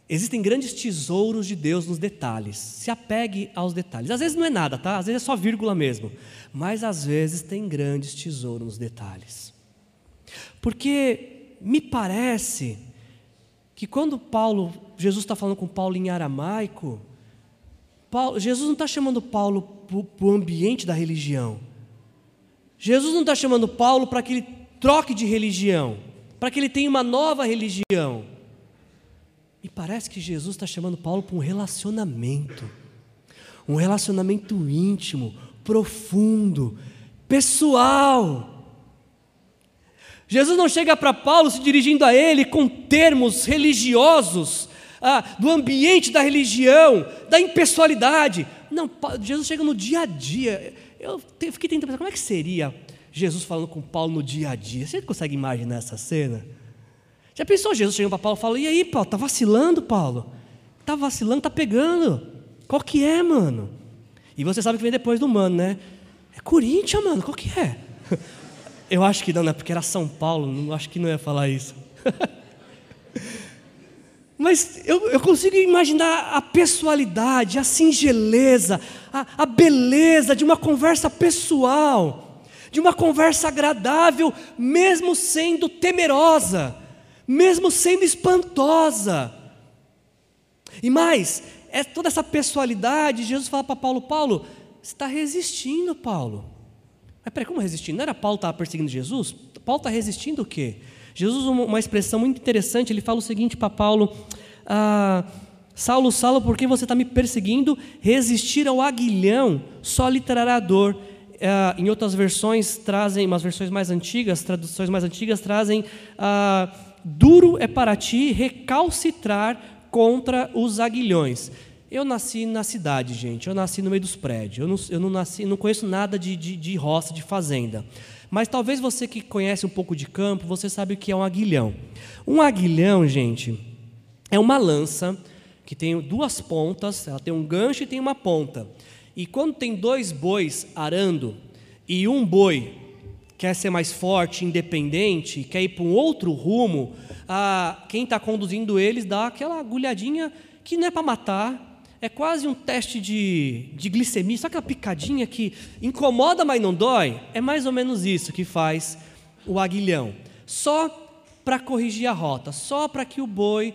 Existem grandes tesouros de Deus nos detalhes. Se apegue aos detalhes. Às vezes não é nada, tá? Às vezes é só vírgula mesmo. Mas às vezes tem grandes tesouros nos detalhes. Porque me parece que quando Paulo, Jesus está falando com Paulo em aramaico, Paulo, Jesus não está chamando Paulo para o ambiente da religião. Jesus não está chamando Paulo para que ele troque de religião, para que ele tenha uma nova religião. Me parece que Jesus está chamando Paulo para um relacionamento, um relacionamento íntimo, profundo, pessoal. Jesus não chega para Paulo se dirigindo a ele com termos religiosos, ah, do ambiente da religião, da impessoalidade. Não, Jesus chega no dia a dia. Eu fiquei tentando pensar, como é que seria Jesus falando com Paulo no dia a dia? Você consegue imaginar essa cena? Já pensou Jesus chegando para Paulo e falando, e aí, Paulo, tá vacilando, Paulo? Tá vacilando, tá pegando. Qual que é, mano? E você sabe que vem depois do mano, né? É Corinthians, mano, qual que é? *laughs* Eu acho que não, né? Porque era São Paulo, não, acho que não ia falar isso. *laughs* Mas eu, eu, consigo imaginar a pessoalidade, a singeleza, a, a beleza de uma conversa pessoal, de uma conversa agradável, mesmo sendo temerosa, mesmo sendo espantosa. E mais, é toda essa pessoalidade, Jesus fala para Paulo: Paulo, você está resistindo, Paulo. Mas peraí, como resistindo? Não era Paulo que estava perseguindo Jesus? Paulo está resistindo o quê? Jesus uma expressão muito interessante, ele fala o seguinte para Paulo: ah, Saulo, Saulo, por que você está me perseguindo? Resistir ao aguilhão só lhe trará dor. Ah, em outras versões trazem, umas versões mais antigas, traduções mais antigas trazem: ah, duro é para ti recalcitrar contra os aguilhões. Eu nasci na cidade, gente. Eu nasci no meio dos prédios. Eu não, eu não nasci, não conheço nada de, de, de roça, de fazenda. Mas talvez você que conhece um pouco de campo, você sabe o que é um aguilhão. Um aguilhão, gente, é uma lança que tem duas pontas, ela tem um gancho e tem uma ponta. E quando tem dois bois arando e um boi quer ser mais forte, independente, quer ir para um outro rumo, a, quem está conduzindo eles dá aquela agulhadinha que não é para matar, é quase um teste de, de glicemia, sabe aquela picadinha que incomoda, mas não dói? É mais ou menos isso que faz o aguilhão. Só para corrigir a rota, só para que o boi,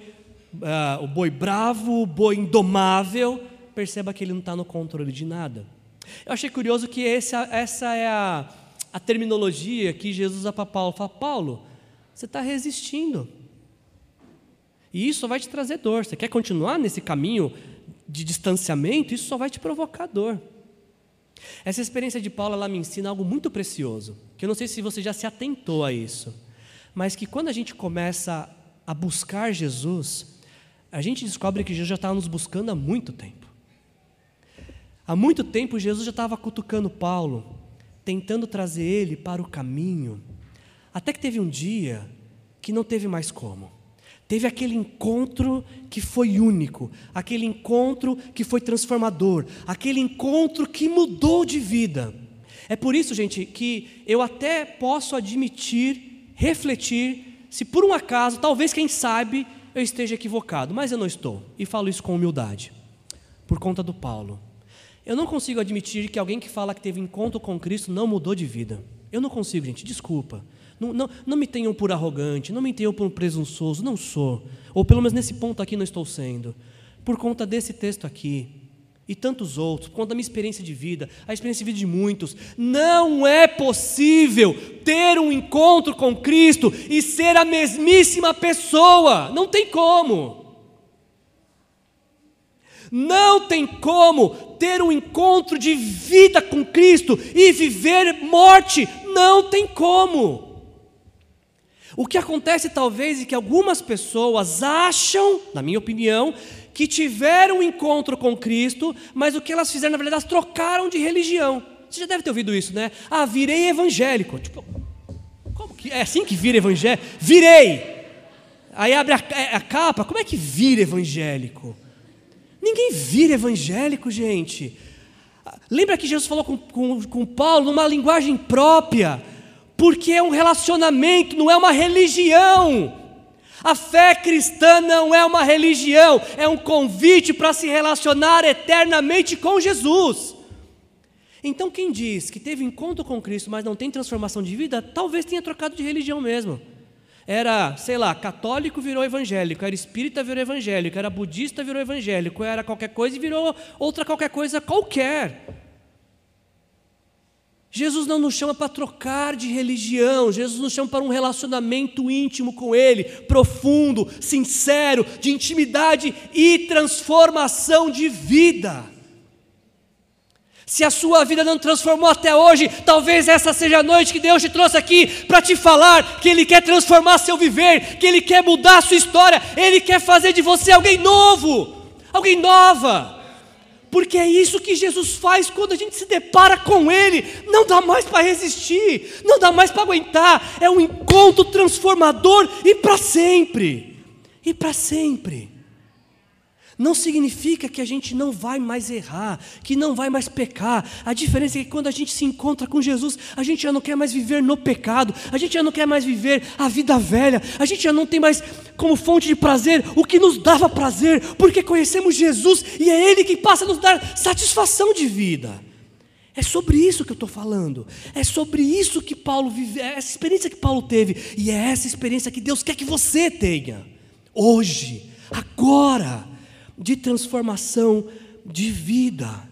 uh, o boi bravo, o boi indomável, perceba que ele não está no controle de nada. Eu achei curioso que esse, essa é a, a terminologia que Jesus usa para Paulo. Fala, Paulo, você está resistindo. E isso vai te trazer dor. Você quer continuar nesse caminho de distanciamento, isso só vai te provocar dor. Essa experiência de Paulo ela me ensina algo muito precioso, que eu não sei se você já se atentou a isso, mas que quando a gente começa a buscar Jesus, a gente descobre que Jesus já estava nos buscando há muito tempo. Há muito tempo Jesus já estava cutucando Paulo, tentando trazer ele para o caminho, até que teve um dia que não teve mais como. Teve aquele encontro que foi único, aquele encontro que foi transformador, aquele encontro que mudou de vida. É por isso, gente, que eu até posso admitir, refletir, se por um acaso, talvez quem sabe, eu esteja equivocado, mas eu não estou, e falo isso com humildade, por conta do Paulo. Eu não consigo admitir que alguém que fala que teve encontro com Cristo não mudou de vida. Eu não consigo, gente, desculpa. Não, não, não me tenham por arrogante, não me tenham por presunçoso, não sou. Ou pelo menos nesse ponto aqui não estou sendo. Por conta desse texto aqui e tantos outros, por conta da minha experiência de vida, a experiência de vida de muitos, não é possível ter um encontro com Cristo e ser a mesmíssima pessoa. Não tem como. Não tem como ter um encontro de vida com Cristo e viver morte. Não tem como. O que acontece talvez é que algumas pessoas acham, na minha opinião, que tiveram um encontro com Cristo, mas o que elas fizeram, na verdade, elas trocaram de religião. Você já deve ter ouvido isso, né? Ah, virei evangélico. Tipo, como que é assim que vira evangélico? Virei! Aí abre a, a capa, como é que vira evangélico? Ninguém vira evangélico, gente. Lembra que Jesus falou com, com, com Paulo numa linguagem própria? Porque é um relacionamento, não é uma religião. A fé cristã não é uma religião, é um convite para se relacionar eternamente com Jesus. Então, quem diz que teve encontro com Cristo, mas não tem transformação de vida, talvez tenha trocado de religião mesmo. Era, sei lá, católico virou evangélico, era espírita virou evangélico, era budista virou evangélico, era qualquer coisa e virou outra qualquer coisa qualquer. Jesus não nos chama para trocar de religião, Jesus nos chama para um relacionamento íntimo com Ele, profundo, sincero, de intimidade e transformação de vida. Se a sua vida não transformou até hoje, talvez essa seja a noite que Deus te trouxe aqui para te falar que Ele quer transformar seu viver, que Ele quer mudar a sua história, Ele quer fazer de você alguém novo, alguém nova. Porque é isso que Jesus faz quando a gente se depara com Ele. Não dá mais para resistir, não dá mais para aguentar. É um encontro transformador e para sempre. E para sempre. Não significa que a gente não vai mais errar, que não vai mais pecar. A diferença é que quando a gente se encontra com Jesus, a gente já não quer mais viver no pecado, a gente já não quer mais viver a vida velha, a gente já não tem mais como fonte de prazer o que nos dava prazer, porque conhecemos Jesus e é Ele que passa a nos dar satisfação de vida. É sobre isso que eu estou falando. É sobre isso que Paulo vive, é essa experiência que Paulo teve. E é essa experiência que Deus quer que você tenha. Hoje, agora de transformação de vida.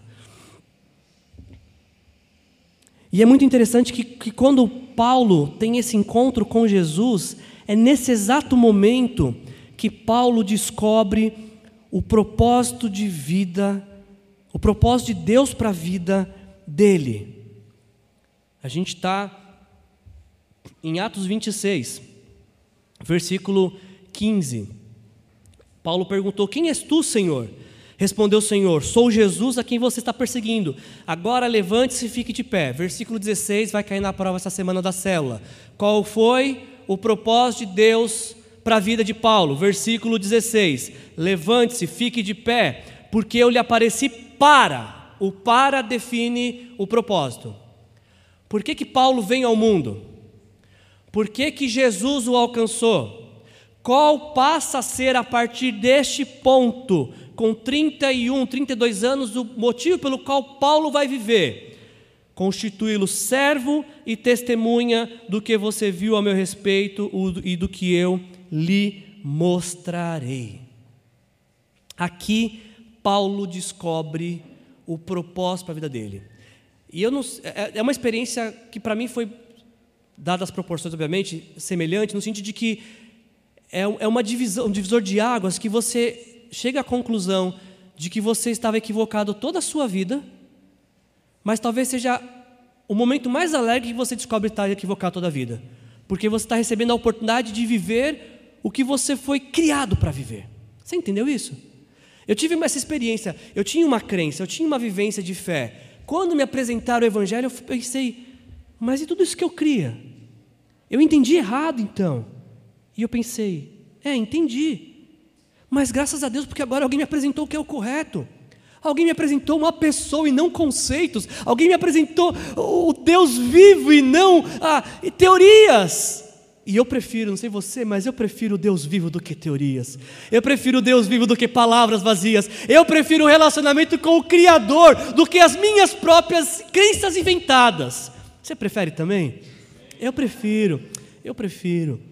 E é muito interessante que, que, quando Paulo tem esse encontro com Jesus, é nesse exato momento que Paulo descobre o propósito de vida, o propósito de Deus para a vida dele. A gente está em Atos 26, versículo 15. Paulo perguntou: Quem és tu, Senhor? Respondeu o Senhor: Sou Jesus a quem você está perseguindo. Agora levante-se e fique de pé. Versículo 16 vai cair na prova essa semana da célula. Qual foi o propósito de Deus para a vida de Paulo? Versículo 16: Levante-se, fique de pé, porque eu lhe apareci para. O para define o propósito. Por que, que Paulo vem ao mundo? Por que, que Jesus o alcançou? Qual passa a ser a partir deste ponto, com 31, 32 anos, o motivo pelo qual Paulo vai viver? Constituí-lo servo e testemunha do que você viu a meu respeito e do que eu lhe mostrarei. Aqui, Paulo descobre o propósito para a vida dele. E eu não, é, é uma experiência que para mim foi, dadas as proporções, obviamente, semelhante, no sentido de que é, é uma divisão, um divisor de águas que você chega à conclusão de que você estava equivocado toda a sua vida, mas talvez seja o momento mais alegre que você descobre estar equivocado toda a vida, porque você está recebendo a oportunidade de viver o que você foi criado para viver. Você entendeu isso? Eu tive essa experiência, eu tinha uma crença, eu tinha uma vivência de fé. Quando me apresentaram o Evangelho, eu pensei, mas e tudo isso que eu cria? Eu entendi errado então. E eu pensei, é, entendi. Mas graças a Deus, porque agora alguém me apresentou o que é o correto. Alguém me apresentou uma pessoa e não conceitos. Alguém me apresentou o Deus vivo e não ah, teorias. E eu prefiro, não sei você, mas eu prefiro o Deus vivo do que teorias. Eu prefiro o Deus vivo do que palavras vazias. Eu prefiro o relacionamento com o Criador do que as minhas próprias crenças inventadas. Você prefere também? Eu prefiro, eu prefiro.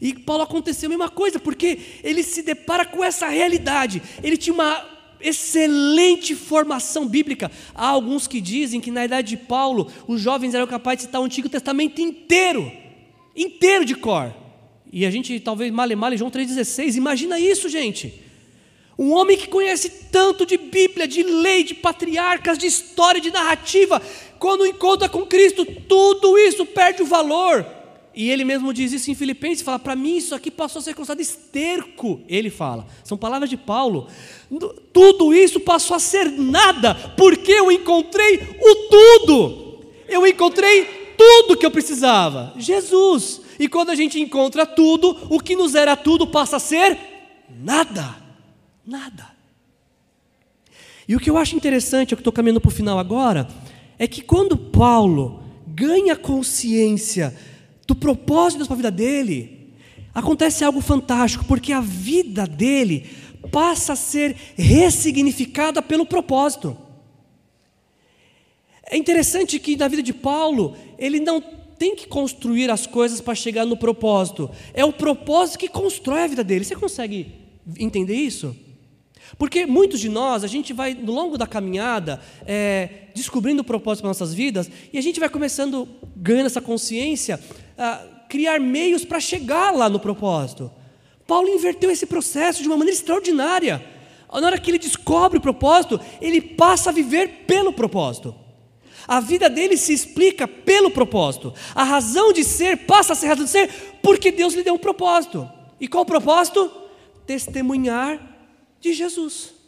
E Paulo aconteceu a mesma coisa, porque ele se depara com essa realidade. Ele tinha uma excelente formação bíblica. Há alguns que dizem que na idade de Paulo, os jovens eram capazes de citar o Antigo Testamento inteiro, inteiro de cor. E a gente talvez male male João 3,16. Imagina isso, gente. Um homem que conhece tanto de Bíblia, de lei, de patriarcas, de história, de narrativa, quando encontra com Cristo, tudo isso perde o valor. E ele mesmo diz isso em Filipenses, fala, para mim isso aqui passou a ser considerado esterco, ele fala, são palavras de Paulo, tudo isso passou a ser nada, porque eu encontrei o tudo, eu encontrei tudo que eu precisava, Jesus, e quando a gente encontra tudo, o que nos era tudo passa a ser nada, nada. E o que eu acho interessante, eu que estou caminhando para o final agora, é que quando Paulo ganha consciência do propósito para a vida dele, acontece algo fantástico, porque a vida dele passa a ser ressignificada pelo propósito. É interessante que na vida de Paulo, ele não tem que construir as coisas para chegar no propósito, é o propósito que constrói a vida dele. Você consegue entender isso? Porque muitos de nós, a gente vai, no longo da caminhada, é, descobrindo o propósito para nossas vidas, e a gente vai começando, ganhando essa consciência, criar meios para chegar lá no propósito. Paulo inverteu esse processo de uma maneira extraordinária. na hora que ele descobre o propósito, ele passa a viver pelo propósito. A vida dele se explica pelo propósito. A razão de ser passa a ser razão de ser porque Deus lhe deu um propósito. E qual o propósito? Testemunhar de Jesus.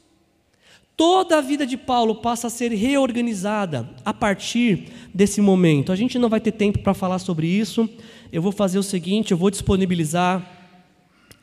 Toda a vida de Paulo passa a ser reorganizada a partir desse momento. A gente não vai ter tempo para falar sobre isso. Eu vou fazer o seguinte: eu vou disponibilizar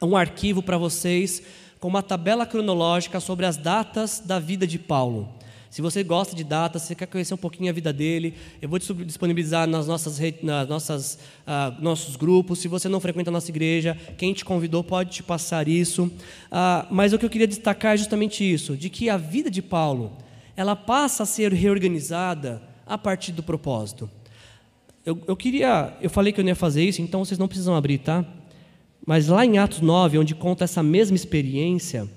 um arquivo para vocês com uma tabela cronológica sobre as datas da vida de Paulo. Se você gosta de datas, se quer conhecer um pouquinho a vida dele, eu vou disponibilizar nas nossas, nas nossas uh, nossos grupos. Se você não frequenta a nossa igreja, quem te convidou pode te passar isso. Uh, mas o que eu queria destacar é justamente isso, de que a vida de Paulo, ela passa a ser reorganizada a partir do propósito. Eu, eu queria, eu falei que eu não ia fazer isso, então vocês não precisam abrir, tá? Mas lá em Atos 9, onde conta essa mesma experiência,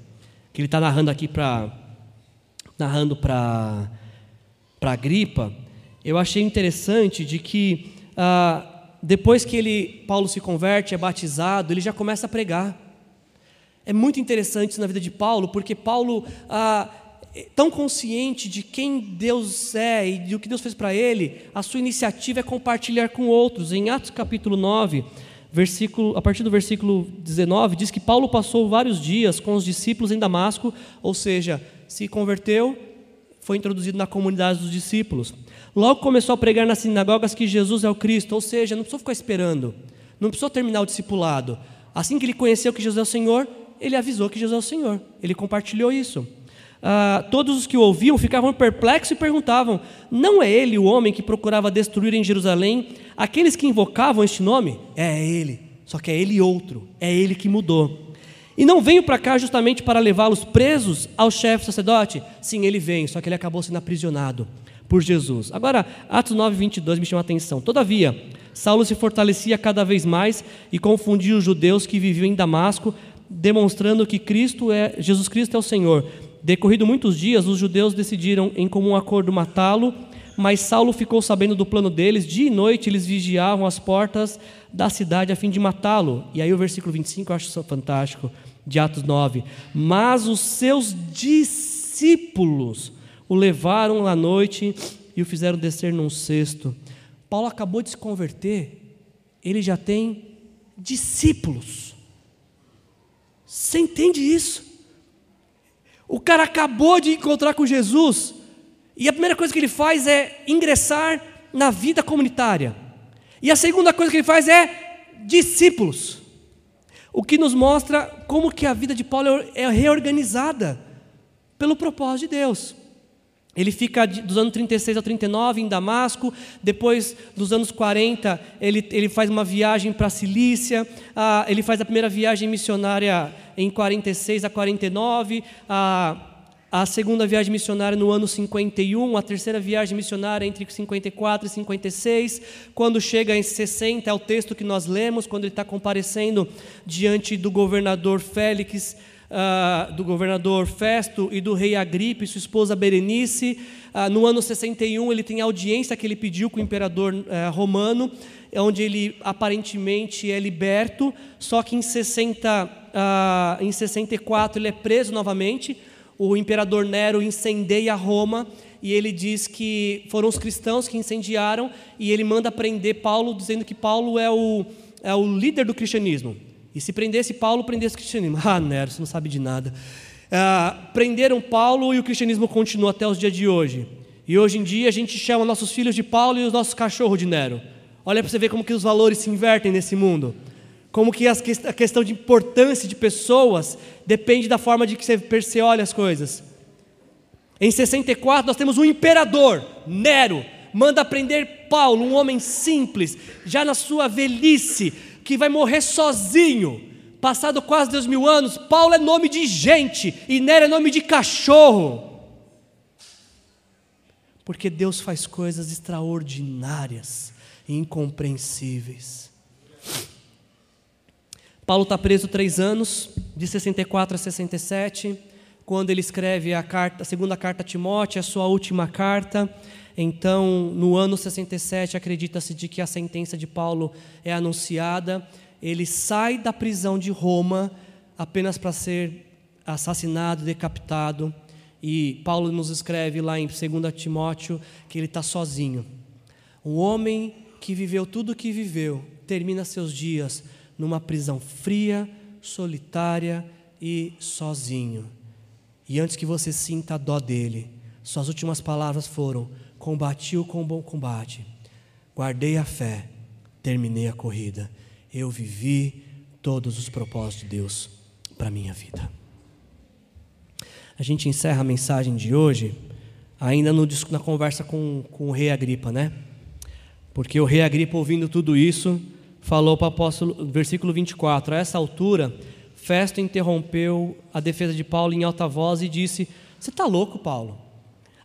que ele está narrando aqui para narrando para para Agripa, eu achei interessante de que ah, depois que ele Paulo se converte, é batizado, ele já começa a pregar. É muito interessante isso na vida de Paulo, porque Paulo ah, é tão consciente de quem Deus é e do que Deus fez para ele, a sua iniciativa é compartilhar com outros. Em Atos capítulo 9, versículo, a partir do versículo 19, diz que Paulo passou vários dias com os discípulos em Damasco, ou seja, se converteu, foi introduzido na comunidade dos discípulos. Logo começou a pregar nas sinagogas que Jesus é o Cristo, ou seja, não precisou ficar esperando, não precisou terminar o discipulado. Assim que ele conheceu que Jesus é o Senhor, ele avisou que Jesus é o Senhor, ele compartilhou isso. Ah, todos os que o ouviam ficavam perplexos e perguntavam: Não é ele o homem que procurava destruir em Jerusalém aqueles que invocavam este nome? É ele, só que é ele outro, é ele que mudou. E não veio para cá justamente para levá-los presos ao chefe sacerdote? Sim, ele veio, só que ele acabou sendo aprisionado por Jesus. Agora, Atos 9, 22 me chama a atenção. Todavia, Saulo se fortalecia cada vez mais e confundia os judeus que viviam em Damasco, demonstrando que Cristo é, Jesus Cristo é o Senhor. Decorrido muitos dias, os judeus decidiram em comum acordo matá-lo, mas Saulo ficou sabendo do plano deles. Dia e noite eles vigiavam as portas da cidade a fim de matá-lo. E aí o versículo 25 eu acho fantástico, de Atos 9. Mas os seus discípulos o levaram à noite e o fizeram descer num cesto. Paulo acabou de se converter, ele já tem discípulos. Você entende isso? O cara acabou de encontrar com Jesus e a primeira coisa que ele faz é ingressar na vida comunitária. E a segunda coisa que ele faz é discípulos. O que nos mostra como que a vida de Paulo é reorganizada pelo propósito de Deus. Ele fica dos anos 36 a 39 em Damasco, depois dos anos 40 ele, ele faz uma viagem para a Cilícia, ah, ele faz a primeira viagem missionária em 46 a 49, ah, a segunda viagem missionária no ano 51, a terceira viagem missionária entre 54 e 56. Quando chega em 60, é o texto que nós lemos, quando ele está comparecendo diante do governador Félix, uh, do governador Festo e do rei Agripe, sua esposa Berenice. Uh, no ano 61, ele tem a audiência que ele pediu com o imperador uh, romano, onde ele aparentemente é liberto, só que em, 60, em 64 ele é preso novamente o imperador Nero incendeia Roma e ele diz que foram os cristãos que incendiaram e ele manda prender Paulo, dizendo que Paulo é o, é o líder do cristianismo. E se prendesse Paulo, prendesse o cristianismo. *laughs* Ah, Nero, você não sabe de nada. Ah, prenderam Paulo e o cristianismo continua até os dias de hoje. E hoje em dia a gente chama nossos filhos de Paulo e os nossos cachorros de Nero. Olha para você ver como que os valores se invertem nesse mundo como que a questão de importância de pessoas depende da forma de que você olha as coisas. Em 64 nós temos um imperador, Nero, manda prender Paulo, um homem simples, já na sua velhice, que vai morrer sozinho. Passado quase dois mil anos, Paulo é nome de gente e Nero é nome de cachorro. Porque Deus faz coisas extraordinárias e incompreensíveis. Paulo está preso três anos, de 64 a 67, quando ele escreve a, carta, a segunda carta a Timóteo, a sua última carta. Então, no ano 67, acredita-se de que a sentença de Paulo é anunciada. Ele sai da prisão de Roma apenas para ser assassinado, decapitado. E Paulo nos escreve lá em 2 Timóteo que ele está sozinho. Um homem que viveu tudo o que viveu, termina seus dias numa prisão fria, solitária e sozinho. E antes que você sinta a dó dele, suas últimas palavras foram: Combati o com bom combate, guardei a fé, terminei a corrida. Eu vivi todos os propósitos de Deus para a minha vida. A gente encerra a mensagem de hoje ainda no, na conversa com, com o rei Agripa, né? Porque o rei Agripa, ouvindo tudo isso, falou para o apóstolo, versículo 24: A essa altura, Festo interrompeu a defesa de Paulo em alta voz e disse: Você está louco, Paulo?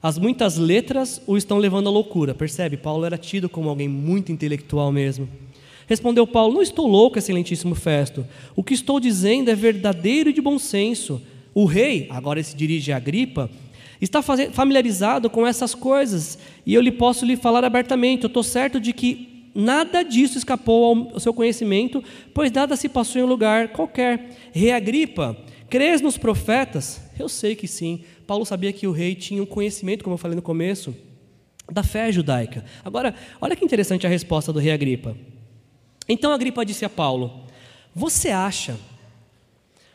As muitas letras o estão levando à loucura. Percebe? Paulo era tido como alguém muito intelectual mesmo. Respondeu Paulo: Não estou louco, excelentíssimo Festo. O que estou dizendo é verdadeiro e de bom senso. O rei, agora se dirige a Agripa, está familiarizado com essas coisas e eu lhe posso lhe falar abertamente. Eu estou certo de que nada disso escapou ao seu conhecimento, pois nada se passou em um lugar qualquer. Rei Agripa, crês nos profetas? Eu sei que sim. Paulo sabia que o rei tinha um conhecimento, como eu falei no começo, da fé judaica. Agora, olha que interessante a resposta do rei Agripa. Então Agripa disse a Paulo: Você acha,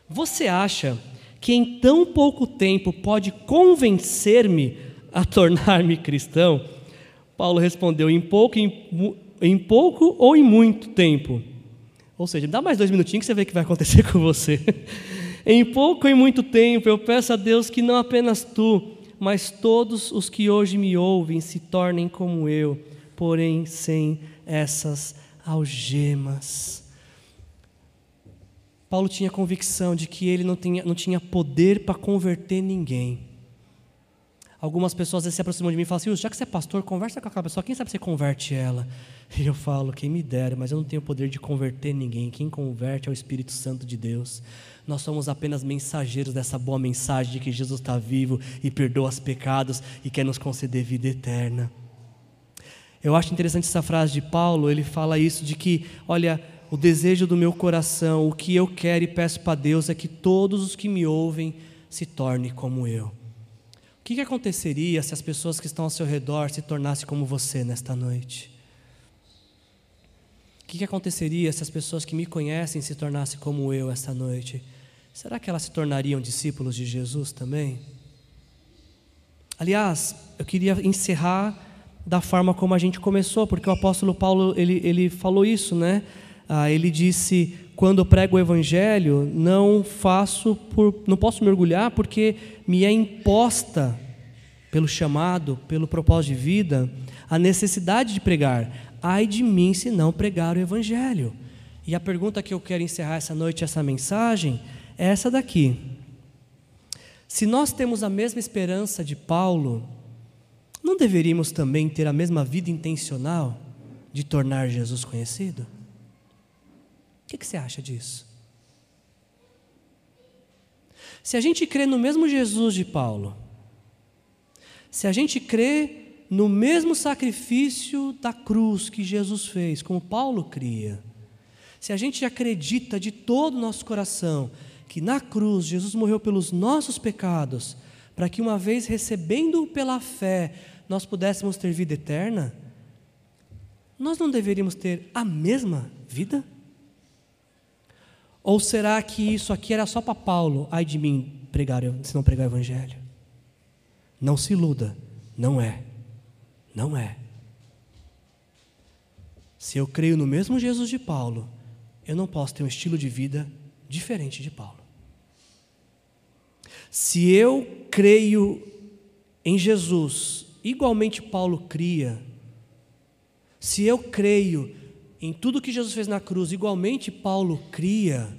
você acha que em tão pouco tempo pode convencer-me a tornar-me cristão? Paulo respondeu: em pouco, em, em, pouco ou em muito tempo? Ou seja, dá mais dois minutinhos que você vê o que vai acontecer *laughs* com você. em pouco ou em muito tempo eu peço a Deus que não apenas tu, mas todos os que hoje me ouvem se tornem como eu, porém sem essas algemas. Paulo tinha convicção de que ele não tinha, não tinha poder para converter ninguém. Algumas pessoas se aproximam de mim e falam assim: já que você é pastor, conversa com aquela pessoa, quem sabe você converte ela? *laughs* E eu falo: quem me dera, mas eu não tenho poder de converter ninguém. Quem converte é o Espírito Santo de Deus. Nós somos apenas mensageiros dessa boa mensagem de que Jesus está vivo e perdoa os pecados e quer nos conceder vida eterna. Eu acho interessante essa frase de Paulo, ele fala isso de que, olha, o desejo do meu coração, o que eu quero e peço para Deus é que todos os que me ouvem se tornem como eu. O que, que aconteceria se as pessoas que estão ao seu redor se tornassem como você nesta noite? O que, que aconteceria se as pessoas que me conhecem se tornassem como eu esta noite? Será que elas se tornariam discípulos de Jesus também? Aliás, eu queria encerrar da forma como a gente começou, porque o apóstolo Paulo ele, ele falou isso, né? Ah, ele disse: quando prego o evangelho, não faço por, não posso mergulhar porque me é imposta pelo chamado, pelo propósito de vida, a necessidade de pregar. Ai de mim se não pregar o evangelho. E a pergunta que eu quero encerrar essa noite, essa mensagem, é essa daqui. Se nós temos a mesma esperança de Paulo, não deveríamos também ter a mesma vida intencional de tornar Jesus conhecido? Que, que você acha disso? Se a gente crê no mesmo Jesus de Paulo, se a gente crê no mesmo sacrifício da cruz que Jesus fez, como Paulo cria, se a gente acredita de todo o nosso coração que na cruz Jesus morreu pelos nossos pecados, para que uma vez recebendo pela fé nós pudéssemos ter vida eterna, nós não deveríamos ter a mesma vida? Ou será que isso aqui era só para Paulo? Ai de mim, pregar, se não pregar o evangelho. Não se iluda, não é. Não é. Se eu creio no mesmo Jesus de Paulo, eu não posso ter um estilo de vida diferente de Paulo. Se eu creio em Jesus, igualmente Paulo cria, se eu creio em tudo que Jesus fez na cruz, igualmente Paulo cria,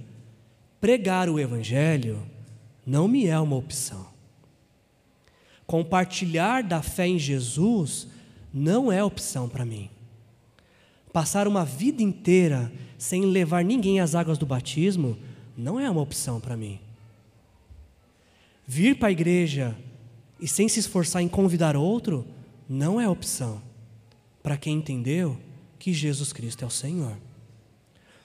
pregar o Evangelho não me é uma opção. Compartilhar da fé em Jesus não é opção para mim. Passar uma vida inteira sem levar ninguém às águas do batismo não é uma opção para mim. Vir para a igreja e sem se esforçar em convidar outro não é opção. Para quem entendeu, que Jesus Cristo é o Senhor.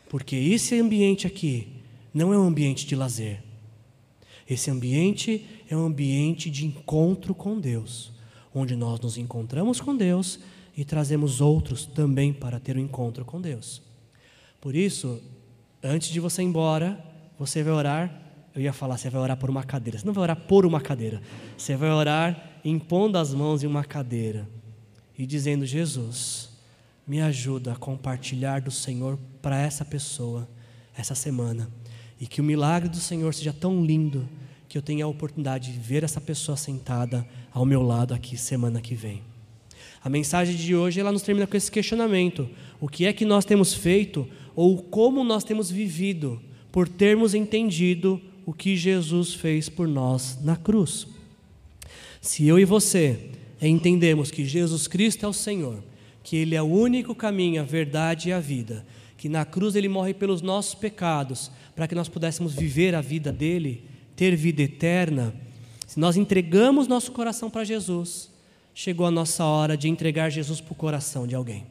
Porque esse ambiente aqui não é um ambiente de lazer. Esse ambiente é um ambiente de encontro com Deus, onde nós nos encontramos com Deus e trazemos outros também para ter o um encontro com Deus. Por isso, antes de você ir embora, você vai orar. Eu ia falar, você vai orar por uma cadeira. Você não vai orar por uma cadeira. Você vai orar impondo as mãos em uma cadeira e dizendo: Jesus, me ajuda a compartilhar do Senhor para essa pessoa essa semana. E que o milagre do Senhor seja tão lindo que eu tenha a oportunidade de ver essa pessoa sentada ao meu lado aqui semana que vem. A mensagem de hoje ela nos termina com esse questionamento: o que é que nós temos feito ou como nós temos vivido por termos entendido o que Jesus fez por nós na cruz? Se eu e você entendemos que Jesus Cristo é o Senhor, que Ele é o único caminho, a verdade e a vida, que na cruz Ele morre pelos nossos pecados, para que nós pudéssemos viver a vida dele, ter vida eterna, se nós entregamos nosso coração para Jesus, chegou a nossa hora de entregar Jesus para o coração de alguém.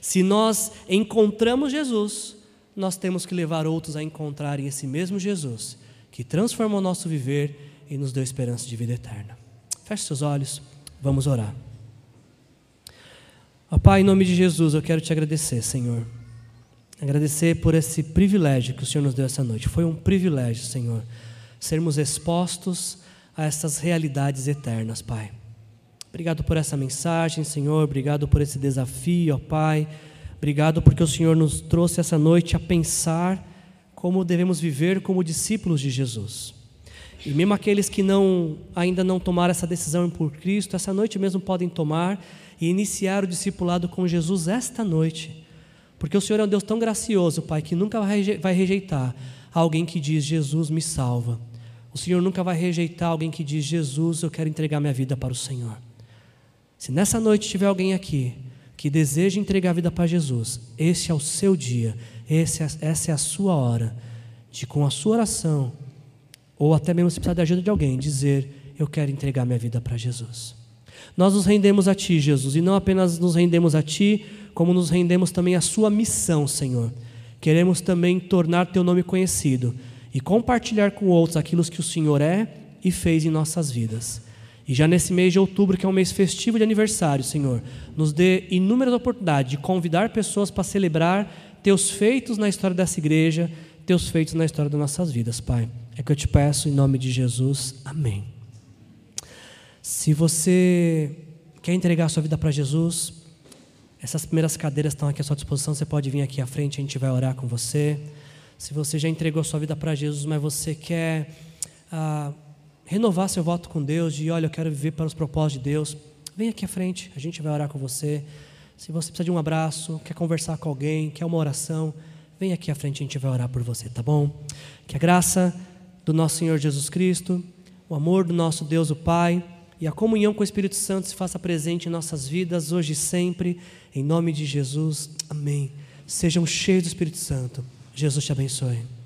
Se nós encontramos Jesus, nós temos que levar outros a encontrarem esse mesmo Jesus, que transformou o nosso viver e nos deu esperança de vida eterna. Feche seus olhos, vamos orar. Pai, em nome de Jesus, eu quero te agradecer, Senhor. Agradecer por esse privilégio que o Senhor nos deu essa noite. Foi um privilégio, Senhor, sermos expostos a essas realidades eternas, Pai. Obrigado por essa mensagem, Senhor. Obrigado por esse desafio, ó Pai. Obrigado porque o Senhor nos trouxe essa noite a pensar como devemos viver como discípulos de Jesus. E mesmo aqueles que não ainda não tomaram essa decisão por Cristo, essa noite mesmo podem tomar e iniciar o discipulado com Jesus esta noite. Porque o Senhor é um Deus tão gracioso, Pai, que nunca vai rejeitar alguém que diz: Jesus me salva. O Senhor nunca vai rejeitar alguém que diz: Jesus, eu quero entregar minha vida para o Senhor. Se nessa noite tiver alguém aqui que deseja entregar a vida para Jesus, esse é o seu dia, esse é, essa é a sua hora de, com a sua oração, ou até mesmo se precisar da ajuda de alguém, dizer: Eu quero entregar minha vida para Jesus. Nós nos rendemos a Ti, Jesus, e não apenas nos rendemos a Ti, como nos rendemos também à Sua missão, Senhor. Queremos também tornar Teu nome conhecido e compartilhar com outros aquilo que o Senhor é e fez em nossas vidas. E já nesse mês de outubro, que é um mês festivo de aniversário, Senhor, nos dê inúmeras oportunidades de convidar pessoas para celebrar teus feitos na história dessa igreja, teus feitos na história das nossas vidas, Pai. É que eu te peço em nome de Jesus. Amém. Se você quer entregar a sua vida para Jesus, essas primeiras cadeiras estão aqui à sua disposição, você pode vir aqui à frente, a gente vai orar com você. Se você já entregou a sua vida para Jesus, mas você quer. Ah, renovar seu voto com Deus, de olha, eu quero viver para os propósitos de Deus, vem aqui à frente, a gente vai orar com você. Se você precisa de um abraço, quer conversar com alguém, quer uma oração, vem aqui à frente, a gente vai orar por você, tá bom? Que a graça do nosso Senhor Jesus Cristo, o amor do nosso Deus, o Pai, e a comunhão com o Espírito Santo se faça presente em nossas vidas, hoje e sempre, em nome de Jesus. Amém. Sejam cheios do Espírito Santo. Jesus te abençoe.